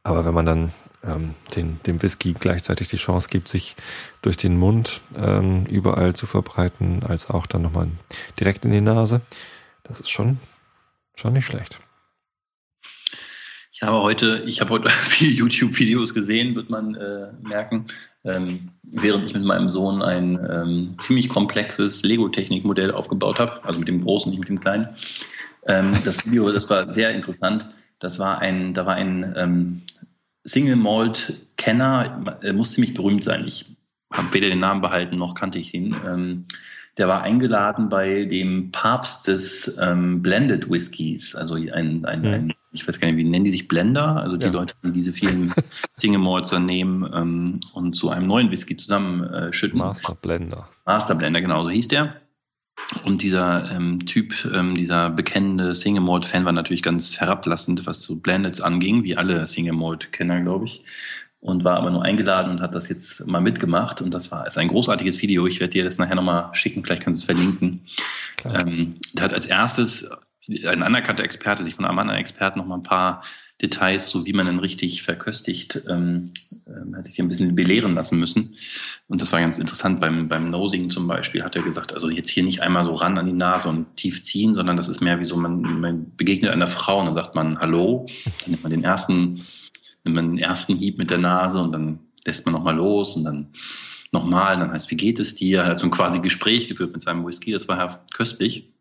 Aber wenn man dann ähm, den, dem Whisky gleichzeitig die Chance gibt, sich durch den Mund ähm, überall zu verbreiten, als auch dann nochmal direkt in die Nase, das ist schon, schon nicht schlecht. Ich habe heute, ich habe heute <laughs> viele YouTube-Videos gesehen, wird man äh, merken, ähm, während ich mit meinem Sohn ein ähm, ziemlich komplexes Lego-Technik-Modell aufgebaut habe, also mit dem großen, nicht mit dem kleinen. Ähm, das Video, das war sehr interessant. Das war ein, da war ein ähm, Single Malt Kenner, er muss ziemlich berühmt sein. Ich habe weder den Namen behalten noch kannte ich ihn. Ähm, der war eingeladen bei dem Papst des ähm, Blended Whiskys, also ein, ein, mhm. ein, ich weiß gar nicht, wie nennen die sich Blender? Also die ja. Leute, die diese vielen Single Malts dann nehmen ähm, und zu einem neuen Whisky zusammenschütten. Äh, Master Blender. Master Blender, genau, so hieß der. Und dieser ähm, Typ, ähm, dieser bekennende Single Malt Fan war natürlich ganz herablassend, was so Blendeds anging, wie alle Single Malt Kenner, glaube ich und war aber nur eingeladen und hat das jetzt mal mitgemacht. Und das war ist ein großartiges Video. Ich werde dir das nachher nochmal schicken, vielleicht kannst du es verlinken. Ähm, der hat als erstes ein anerkannter Experte sich von einem anderen Experten nochmal ein paar Details, so wie man dann richtig verköstigt, ähm, äh, hat sich ein bisschen belehren lassen müssen. Und das war ganz interessant. Beim, beim Nosing zum Beispiel hat er gesagt, also jetzt hier nicht einmal so ran an die Nase und tief ziehen, sondern das ist mehr wie so, man, man begegnet einer Frau und dann sagt man Hallo, dann nimmt man den ersten nimmt man den ersten Hieb mit der Nase und dann lässt man nochmal los und dann nochmal, dann heißt, wie geht es dir? Er hat so ein quasi Gespräch geführt mit seinem Whisky, das war ja köstlich.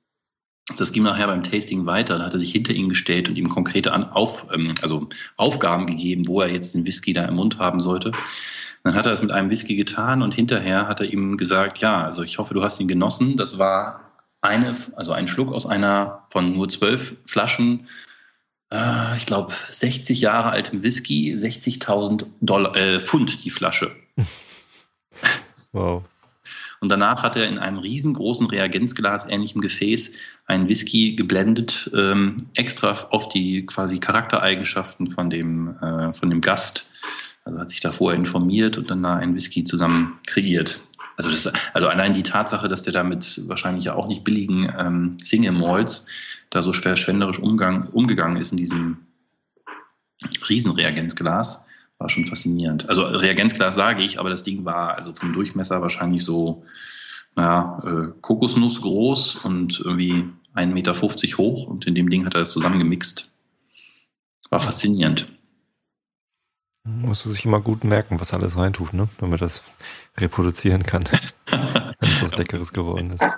Das ging nachher beim Tasting weiter. Da hat er sich hinter ihn gestellt und ihm konkrete An auf, ähm, also Aufgaben gegeben, wo er jetzt den Whisky da im Mund haben sollte. Dann hat er es mit einem Whisky getan und hinterher hat er ihm gesagt, ja, also ich hoffe, du hast ihn genossen. Das war eine, also ein Schluck aus einer von nur zwölf Flaschen äh, ich glaube, 60 Jahre altem Whisky, 60.000 äh, Pfund die Flasche. <laughs> wow. Und danach hat er in einem riesengroßen Reagenzglas ähnlichem Gefäß einen Whisky geblendet, ähm, extra auf die quasi Charaktereigenschaften von dem, äh, von dem Gast. Also hat sich da vorher informiert und dann da einen Whisky zusammen kreiert. Also, das, also allein die Tatsache, dass der damit wahrscheinlich ja auch nicht billigen ähm, Single Malls da so verschwenderisch umgang, umgegangen ist in diesem Riesenreagenzglas, war schon faszinierend. Also Reagenzglas sage ich, aber das Ding war also vom Durchmesser wahrscheinlich so, naja, äh, Kokosnuss groß und irgendwie 1,50 Meter hoch und in dem Ding hat er es zusammengemixt. War faszinierend. Musst du sich immer gut merken, was alles reintut, ne? damit das reproduzieren kann, <laughs> wenn es was Leckeres geworden ist.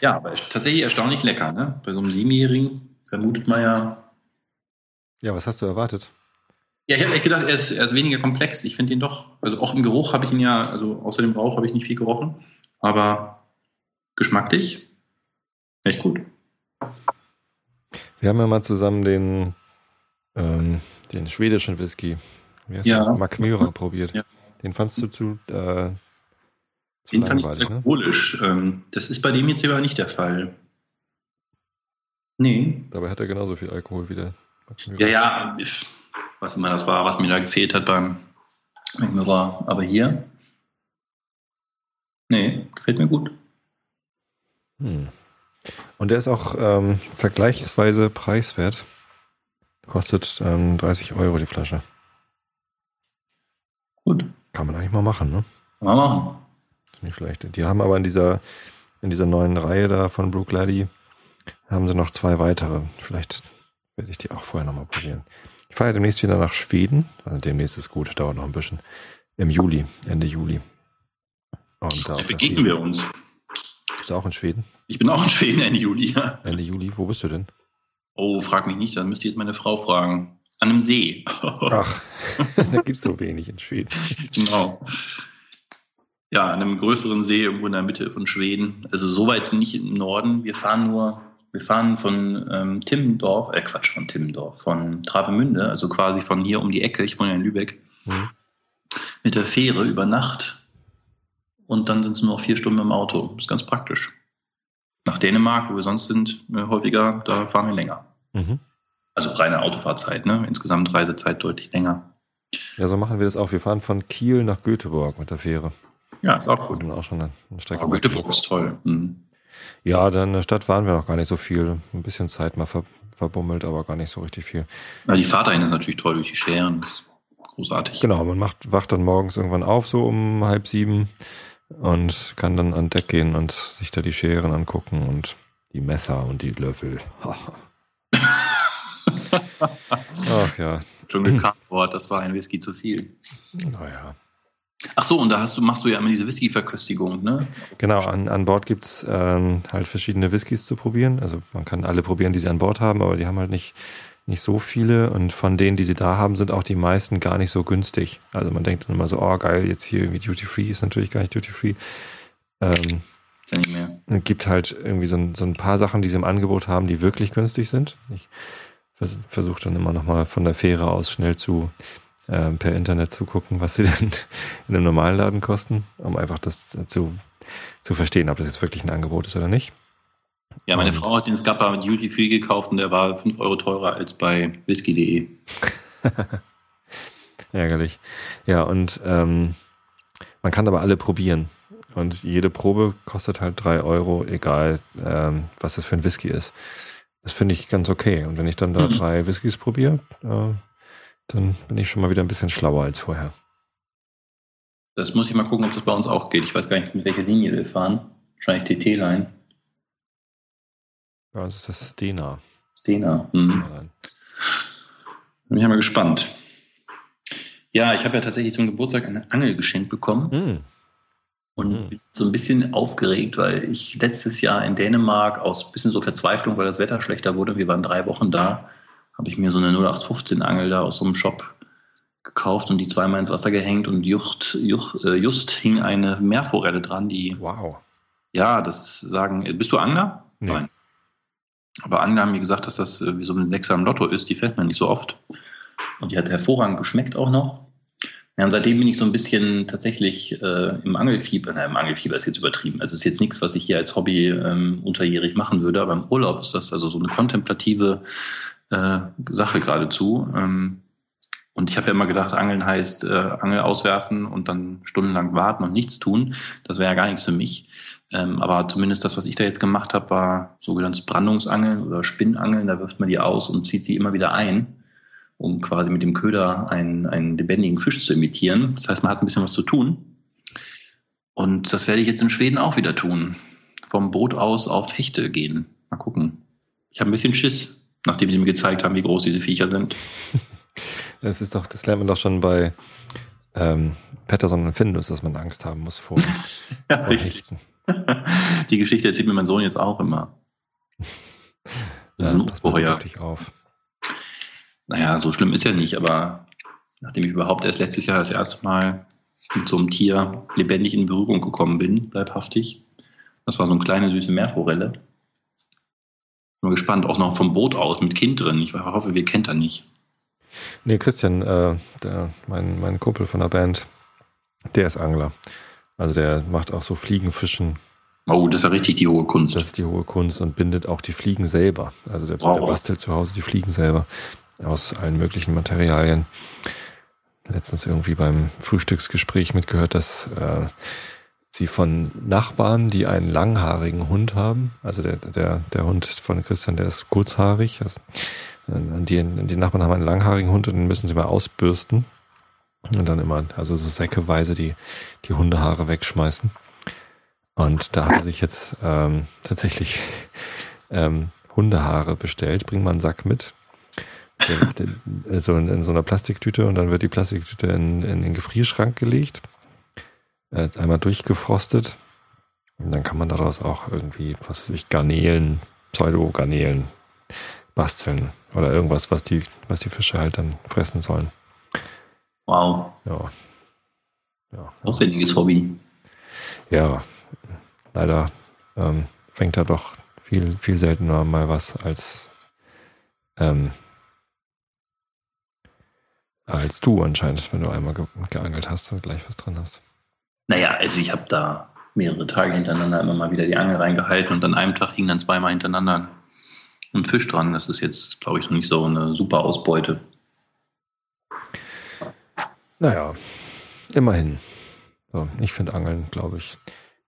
Ja, aber tatsächlich erstaunlich lecker. Ne? Bei so einem Siebenjährigen vermutet man ja. Ja, was hast du erwartet? Ja, ich habe echt gedacht, er ist, er ist weniger komplex. Ich finde ihn doch, also auch im Geruch habe ich ihn ja, also außer dem Rauch habe ich nicht viel gerochen, aber geschmacklich echt gut. Wir haben ja mal zusammen den, ähm, den schwedischen Whisky, wie heißt ja. das? Macmyra probiert. Ja. Den fandst du zu, äh, den fand ich ne? alkoholisch. Ne? Das ist bei dem jetzt aber nicht der Fall. Nee. Dabei hat er genauso viel Alkohol wie der. Ja, ja, was immer das war, was mir da gefehlt hat beim McMurray. Aber hier, nee, gefällt mir gut. Hm. Und der ist auch ähm, vergleichsweise preiswert. Kostet ähm, 30 Euro die Flasche. Gut. Kann man eigentlich mal machen, ne? Mal machen. Nicht schlecht. Die haben aber in dieser, in dieser neuen Reihe da von Brooke Laddie haben sie noch zwei weitere. Vielleicht werde ich die auch vorher nochmal probieren. Ich fahre ja demnächst wieder nach Schweden. Also demnächst ist gut, dauert noch ein bisschen. Im Juli, Ende Juli. Und da begegnen wir uns. Bist du auch in Schweden? Ich bin auch in Schweden Ende Juli, ja. Ende Juli, wo bist du denn? Oh, frag mich nicht, dann müsste ich jetzt meine Frau fragen. An einem See. <laughs> Ach, <laughs> da gibt es so wenig in Schweden. genau. Ja, an einem größeren See irgendwo in der Mitte von Schweden. Also soweit nicht im Norden. Wir fahren nur, wir fahren von ähm, Timmendorf, äh Quatsch, von Timmendorf, von Travemünde, also quasi von hier um die Ecke, ich wohne ja in Lübeck, Mhm. mit der Fähre über Nacht. Und dann sind es nur noch vier Stunden im Auto. ist ganz praktisch. Nach Dänemark, wo wir sonst sind, äh, häufiger, da fahren wir länger. Mhm. Also reine Autofahrzeit, ne? Insgesamt Reisezeit deutlich länger. Ja, so machen wir das auch. Wir fahren von Kiel nach Göteborg mit der Fähre. Ja, ist auch gut. Auch schon eine, eine Strecke. Aber Göteborg ist toll. Mhm. Ja, dann in der Stadt waren wir noch gar nicht so viel. Ein bisschen Zeit mal ver verbummelt, aber gar nicht so richtig viel. Ja, die Fahrt dahin ist natürlich toll durch die Scheren. Das ist großartig. Genau, man macht, wacht dann morgens irgendwann auf, so um halb sieben und kann dann an Deck gehen und sich da die Scheren angucken und die Messer und die Löffel. <laughs> Ach ja, Schon Dschungelkartwort, das war ein Whisky zu viel. naja. Ach so, und da hast du, machst du ja immer diese Whisky-Verköstigung, ne? Genau, an, an Bord gibt es ähm, halt verschiedene Whiskys zu probieren. Also man kann alle probieren, die sie an Bord haben, aber die haben halt nicht, nicht so viele. Und von denen, die sie da haben, sind auch die meisten gar nicht so günstig. Also man denkt dann immer so, oh geil, jetzt hier irgendwie Duty Free ist natürlich gar nicht Duty Free. Ähm, Ist ja nicht mehr. Es gibt halt irgendwie so ein, so ein paar Sachen, die sie im Angebot haben, die wirklich günstig sind. Ich vers versuche dann immer nochmal von der Fähre aus schnell zu äh, per Internet zu gucken, was sie <laughs> denn in einem normalen Laden kosten, um einfach das zu, zu verstehen, ob das jetzt wirklich ein Angebot ist oder nicht. Ja, meine Und- Frau hat den Scappa Duty Free gekauft und der war 5 Euro teurer als bei whisky.de. <laughs> Ärgerlich. Ja, und ähm, man kann aber alle probieren. Und jede Probe kostet halt drei Euro, egal ähm, was das für ein Whisky ist. Das finde ich ganz okay. Und wenn ich dann da Mhm. drei Whiskys probiere, äh, dann bin ich schon mal wieder ein bisschen schlauer als vorher. Das muss ich mal gucken, ob das bei uns auch geht. Ich weiß gar nicht, mit welcher Linie wir fahren. Wahrscheinlich TT-Line. Bei uns ist das Stena. Stena. Mhm. Bin ich mal gespannt. Ja, ich habe ja tatsächlich zum Geburtstag eine Angel geschenkt bekommen. Mhm. Und Mhm. bin so ein bisschen aufgeregt, weil ich letztes Jahr in Dänemark aus ein bisschen so Verzweiflung, weil das Wetter schlechter wurde, wir waren drei Wochen da, habe ich mir so eine 0815-Angel da aus so einem Shop gekauft und die zweimal ins Wasser gehängt und just, just, äh, just hing eine Meerforelle dran, die, Wow. ja, das sagen, äh, bist du Angler? Nee. Nein. Aber Angler haben mir gesagt, dass das äh, wie so ein Sechser im Lotto ist, die fällt mir nicht so oft. Und die hat hervorragend geschmeckt auch noch. Ja, und seitdem bin ich so ein bisschen tatsächlich äh, im Angelfieber. Na, im Angelfieber ist jetzt übertrieben. Also es ist jetzt nichts, was ich hier als Hobby ähm, unterjährig machen würde, aber im Urlaub ist das also so eine kontemplative äh, Sache geradezu. Ähm, und ich habe ja immer gedacht, Angeln heißt äh, Angel auswerfen und dann stundenlang warten und nichts tun. Das wäre ja gar nichts für mich. Ähm, aber zumindest das, was ich da jetzt gemacht habe, war sogenanntes Brandungsangeln oder Spinnangeln. Da wirft man die aus und zieht sie immer wieder ein um quasi mit dem Köder einen, einen lebendigen Fisch zu imitieren. Das heißt, man hat ein bisschen was zu tun. Und das werde ich jetzt in Schweden auch wieder tun. Vom Boot aus auf Hechte gehen. Mal gucken. Ich habe ein bisschen Schiss, nachdem sie mir gezeigt haben, wie groß diese Viecher sind. <laughs> Das ist doch, das lernt man doch schon bei ähm, Patterson und Findus, dass man Angst haben muss vor, <laughs> Ja, vor Hechten. <laughs> Die Geschichte erzählt mir mein Sohn jetzt auch immer. Das ist Ja, ein Ungeheuer. wirklich auf. Naja, so schlimm ist ja nicht, aber nachdem ich überhaupt erst letztes Jahr das erste Mal mit so einem Tier lebendig in Berührung gekommen bin, leibhaftig, das war so eine kleine süße Meerforelle. Bin mal gespannt, auch noch vom Boot aus mit Kind drin. Ich hoffe, wir kennt er nicht. Nee, Christian, äh, der, mein, mein Kumpel von der Band, der ist Angler. Also der macht auch so Fliegenfischen. Oh, das ist ja richtig die hohe Kunst. Das ist die hohe Kunst und bindet auch die Fliegen selber. Also der, Wow. der bastelt zu Hause die Fliegen selber aus allen möglichen Materialien. Letztens irgendwie beim Frühstücksgespräch mitgehört, dass äh, sie von Nachbarn, die einen langhaarigen Hund haben, also der, der, der Hund von Christian, der ist kurzhaarig, also, die, die Nachbarn haben einen langhaarigen Hund und den müssen sie mal ausbürsten und dann immer, also so säckeweise die, die Hundehaare wegschmeißen. Und da hat er sich jetzt ähm, tatsächlich <laughs> ähm, Hundehaare bestellt. Bring mal einen Sack mit. So in, in so einer Plastiktüte und dann wird die Plastiktüte in, in den Gefrierschrank gelegt. Äh, einmal durchgefrostet. Und dann kann man daraus auch irgendwie, was weiß ich, Garnelen, Pseudo-Garnelen basteln oder irgendwas, was die, was die Fische halt dann fressen sollen. Wow. Ja. Ja, Aufwendiges Hobby. ja leider ähm, fängt da doch viel, viel seltener mal was als, ähm, als du anscheinend, wenn du einmal ge geangelt hast und gleich was drin hast. Naja, also ich habe da mehrere Tage hintereinander immer mal wieder die Angel reingehalten und an einem Tag hing dann zweimal hintereinander ein Fisch dran. Das ist jetzt, glaube ich, noch nicht so eine super Ausbeute. Naja, immerhin. So, ich finde Angeln, glaube ich,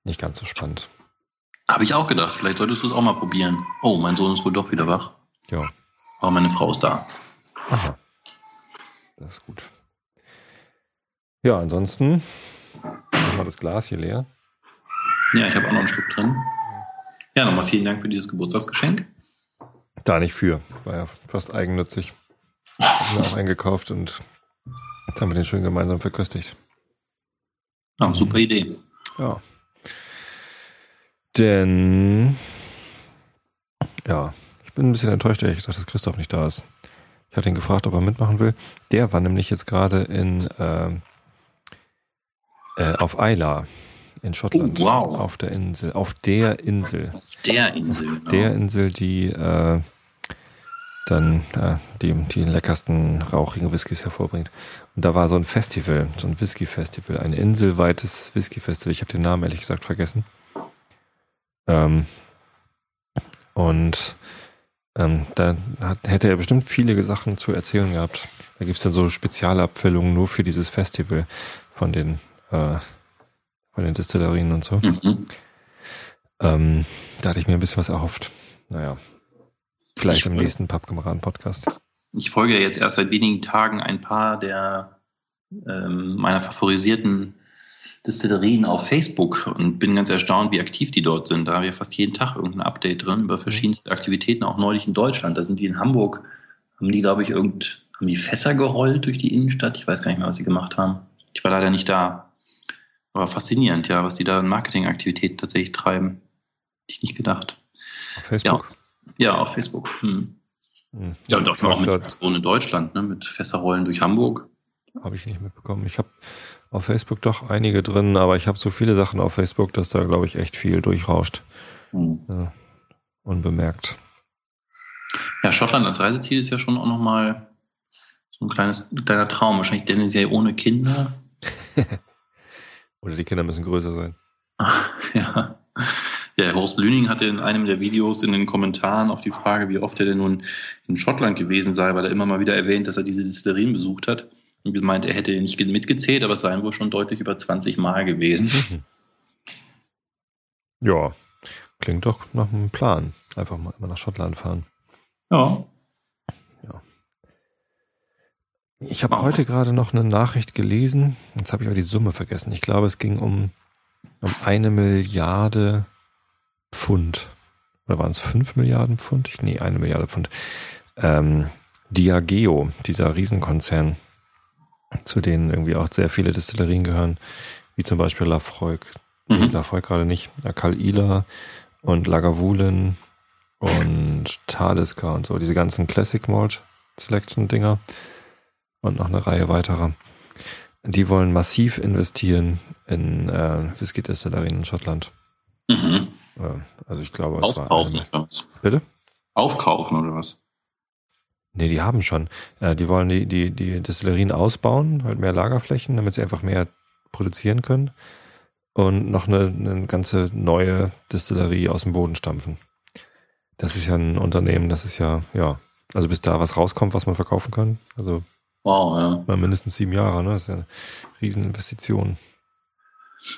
nicht ganz so spannend. Habe ich auch gedacht, vielleicht solltest du es auch mal probieren. Oh, mein Sohn ist wohl doch wieder wach. Ja, Aber meine Frau ist da. aha. Das ist gut. Ja, ansonsten machen wir das Glas hier leer. Ja, ich habe auch noch einen Stück drin. Ja, nochmal vielen Dank für dieses Geburtstagsgeschenk. Da nicht für. War ja fast eigennützig. Haben wir auch eingekauft und jetzt haben wir den schön gemeinsam verköstigt. Ah, super Idee. Ja. Denn, ja, ich bin ein bisschen enttäuscht, ehrlich gesagt, dass Christoph nicht da ist. Ich hatte ihn gefragt, ob er mitmachen will. Der war nämlich jetzt gerade in, ähm, äh, auf Isla in Schottland. Oh, wow. Auf der Insel. Auf der Insel. Auf der Insel. Genau. Der Insel, die äh, dann äh, die, die leckersten rauchigen Whiskys hervorbringt. Und da war so ein Festival, so ein Whisky-Festival, ein inselweites Whisky-Festival. Ich habe den Namen ehrlich gesagt vergessen. Ähm, und ähm, da hat, hätte er bestimmt viele Sachen zu erzählen gehabt. Da gibt es dann so Spezialabfüllungen nur für dieses Festival von den, äh, von den Destillerien und so. Mhm. Ähm, da hatte ich mir ein bisschen was erhofft. Naja. Vielleicht Ich im nächsten Pappkameraden-Podcast. Ich folge ja jetzt erst seit wenigen Tagen ein paar der ähm, meiner favorisierten Destillerien auf Facebook und bin ganz erstaunt, wie aktiv die dort sind. Da haben wir fast jeden Tag irgendein Update drin über verschiedenste Aktivitäten, auch neulich in Deutschland. Da sind die in Hamburg, haben die, glaube ich, irgend, haben die Fässer gerollt durch die Innenstadt. Ich weiß gar nicht mehr, was sie gemacht haben. Ich war leider nicht da. Aber faszinierend, ja, was die da in Marketingaktivitäten tatsächlich treiben. Hätte ich nicht gedacht. Auf Facebook. Ja, auf Facebook. Hm. Hm. Ja, und auch, auch mit Aktionen in Deutschland, ne? mit Fässerrollen durch Hamburg. habe ich nicht mitbekommen. Ich habe auf Facebook doch einige drin, aber ich habe so viele Sachen auf Facebook, dass da, glaube ich, echt viel durchrauscht. Hm. Ja, unbemerkt. Ja, Schottland als Reiseziel ist ja schon auch nochmal so ein kleines, kleiner Traum. Wahrscheinlich Dennis ja ohne Kinder. <laughs> Oder die Kinder müssen größer sein. <laughs> ja. Ja, Horst Lüning hatte in einem der Videos in den Kommentaren auf die Frage, wie oft er denn nun in Schottland gewesen sei, weil er immer mal wieder erwähnt, dass er diese Destillerien besucht hat. Und gemeint, er hätte nicht mitgezählt, aber es seien wohl schon deutlich über 20 Mal gewesen. <laughs> Ja, klingt doch nach einem Plan. Einfach mal immer nach Schottland fahren. Ja. Ich habe heute gerade noch eine Nachricht gelesen. Jetzt habe ich aber die Summe vergessen. Ich glaube, es ging um, um eine Milliarde Pfund. Oder waren es fünf Milliarden Pfund? Ich, nee, eine Milliarde Pfund. Ähm, Diageo, dieser Riesenkonzern, zu denen irgendwie auch sehr viele Destillerien gehören, wie zum Beispiel Lafroig, Mhm. Lafroig gerade nicht, Kalila und Lagavulin und Talisker und so, diese ganzen Classic Malt Selection Dinger und noch eine Reihe weiterer. Die wollen massiv investieren in äh, Whisky-Destillerien in Schottland. Mhm. Also ich glaube, es war... Aufkaufen oder was? Bitte? Aufkaufen oder was? Nee, die haben schon. Äh, die wollen die, die, die Destillerien ausbauen, halt mehr Lagerflächen, damit sie einfach mehr produzieren können. Und noch eine, eine ganze neue Destillerie aus dem Boden stampfen. Das ist ja ein Unternehmen, das ist ja, ja, also bis da was rauskommt, was man verkaufen kann. Also Wow, ja. mal mindestens sieben Jahre, ne? Das ist ja eine Rieseninvestition.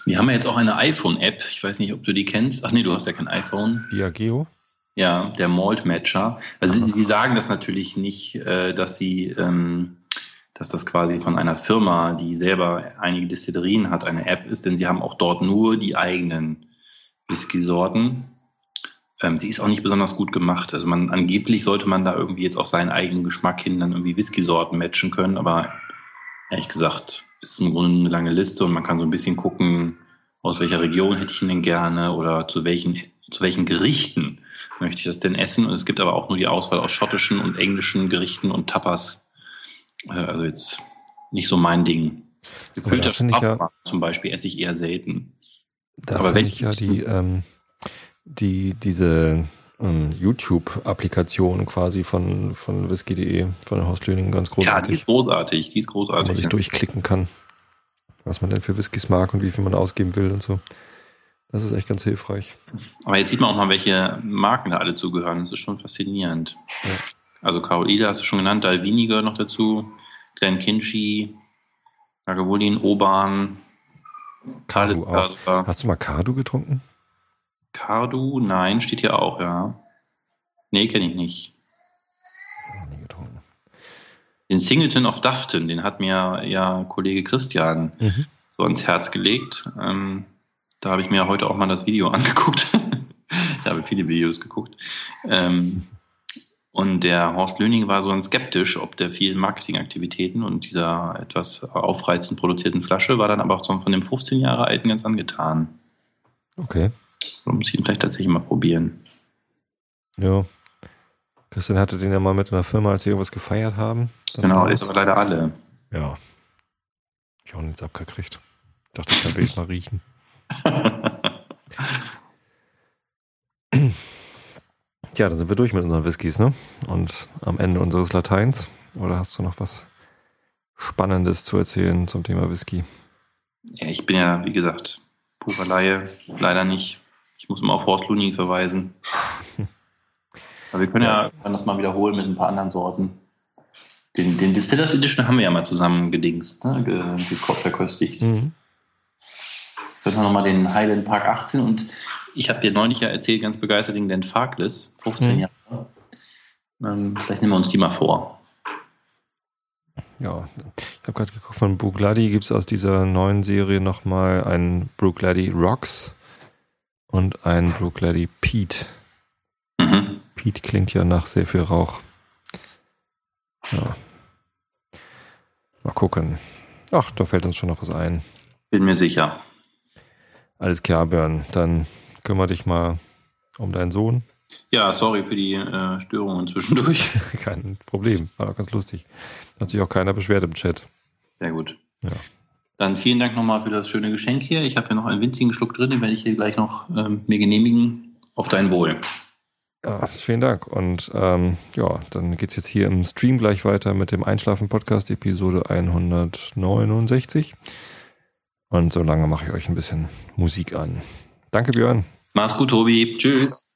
Wir haben ja jetzt auch eine iPhone-App. Ich weiß nicht, ob du die kennst. Ach nee, du hast ja kein iPhone. Diageo? Ja, der Malt Matcher. Also sie, sie sagen das natürlich nicht, äh, dass sie, ähm, dass das quasi von einer Firma, die selber einige Destillerien hat, eine App ist, denn sie haben auch dort nur die eigenen Whisky-Sorten. Ähm, sie ist auch nicht besonders gut gemacht. Also man angeblich sollte man da irgendwie jetzt auf seinen eigenen Geschmack hin dann irgendwie Whisky-Sorten matchen können, aber ehrlich gesagt ist im Grunde eine lange Liste und man kann so ein bisschen gucken, aus welcher Region hätte ich ihn denn gerne oder zu welchen zu welchen Gerichten möchte ich das denn essen. Und es gibt aber auch nur die Auswahl aus schottischen und englischen Gerichten und Tapas. Äh, also jetzt nicht so mein Ding. Gefüllter ja, zum Beispiel esse ich eher selten. Da aber wenn ich ja die, ähm, die, diese ähm, YouTube-Applikation quasi von, von whisky.de, von der Hostlöning ganz großartig. Ja, die ist großartig, die ist großartig. Wo man sich ja. durchklicken kann, was man denn für Whiskys mag und wie viel man ausgeben will und so. Das ist echt ganz hilfreich. Aber jetzt sieht man auch mal, welche Marken da alle zugehören. Das ist schon faszinierend. Ja. Also Carolida hast du schon genannt, Dalvini gehört noch dazu, Glen Kinchy, Lagavulin, Oban, Karlitzer. Hast du mal Cardu getrunken? Cardu? Nein, steht hier auch, ja. Nee, kenne ich nicht. Nie getrunken. Den Singleton of Dufton, den hat mir ja Kollege Christian mhm. so ans Herz gelegt. Ähm, da habe ich mir heute auch mal das Video <laughs> angeguckt. da habe ich viele Videos geguckt. Ähm, und der Horst Löning war so ein skeptisch, ob der vielen Marketingaktivitäten und dieser etwas aufreizend produzierten Flasche war dann aber auch von dem 15 Jahre alten ganz angetan. Okay. So muss ich ihn vielleicht tatsächlich mal probieren. Ja. Christian hatte den ja mal mit einer Firma, als sie irgendwas gefeiert haben. Genau, der ist aber leider alle. Ja. Ich auch nichts abgekriegt. Dachte, ich kann ich mal riechen. <laughs> Ja, dann sind wir durch mit unseren Whiskys, ne? Und am Ende unseres Lateins. Oder hast du noch was Spannendes zu erzählen zum Thema Whisky? Ja, ich bin ja, wie gesagt, purer. Leider nicht. Ich muss immer auf Horst Luning verweisen. <laughs> Aber wir können ja das mal wiederholen mit ein paar anderen Sorten. Den, den Distillers Edition haben wir ja mal zusammen gedingst, ne? verköstigt. Mhm. Jetzt können wir nochmal den Highland Park 18 und ich habe dir neulich ja erzählt, ganz begeistert, den Glen Farkless, 15 mhm. Jahre. Ähm, vielleicht nehmen wir uns die mal vor. Ja, ich habe gerade geguckt, von Brugladi gibt es aus dieser neuen Serie nochmal einen Brugladi Rocks und einen Brugladi Pete. Mhm. Pete klingt ja nach sehr viel Rauch. Ja. Mal gucken. Ach, da fällt uns schon noch was ein. Bin mir sicher. Alles klar, Björn. Dann kümmere dich mal um deinen Sohn. Ja, sorry für die äh, Störungen zwischendurch. <laughs> Kein Problem, war doch ganz lustig. Hat sich auch keiner beschwert im Chat. Sehr gut. Ja. Dann vielen Dank nochmal für das schöne Geschenk hier. Ich habe hier noch einen winzigen Schluck drin, den werde ich hier gleich noch ähm, mir genehmigen. Auf dein Wohl. Ja, vielen Dank. Und ähm, ja, dann geht es jetzt hier im Stream gleich weiter mit dem Einschlafen-Podcast, Episode 169. Und so lange mache ich euch ein bisschen Musik an. Danke, Björn. Mach's gut, Tobi. Tschüss.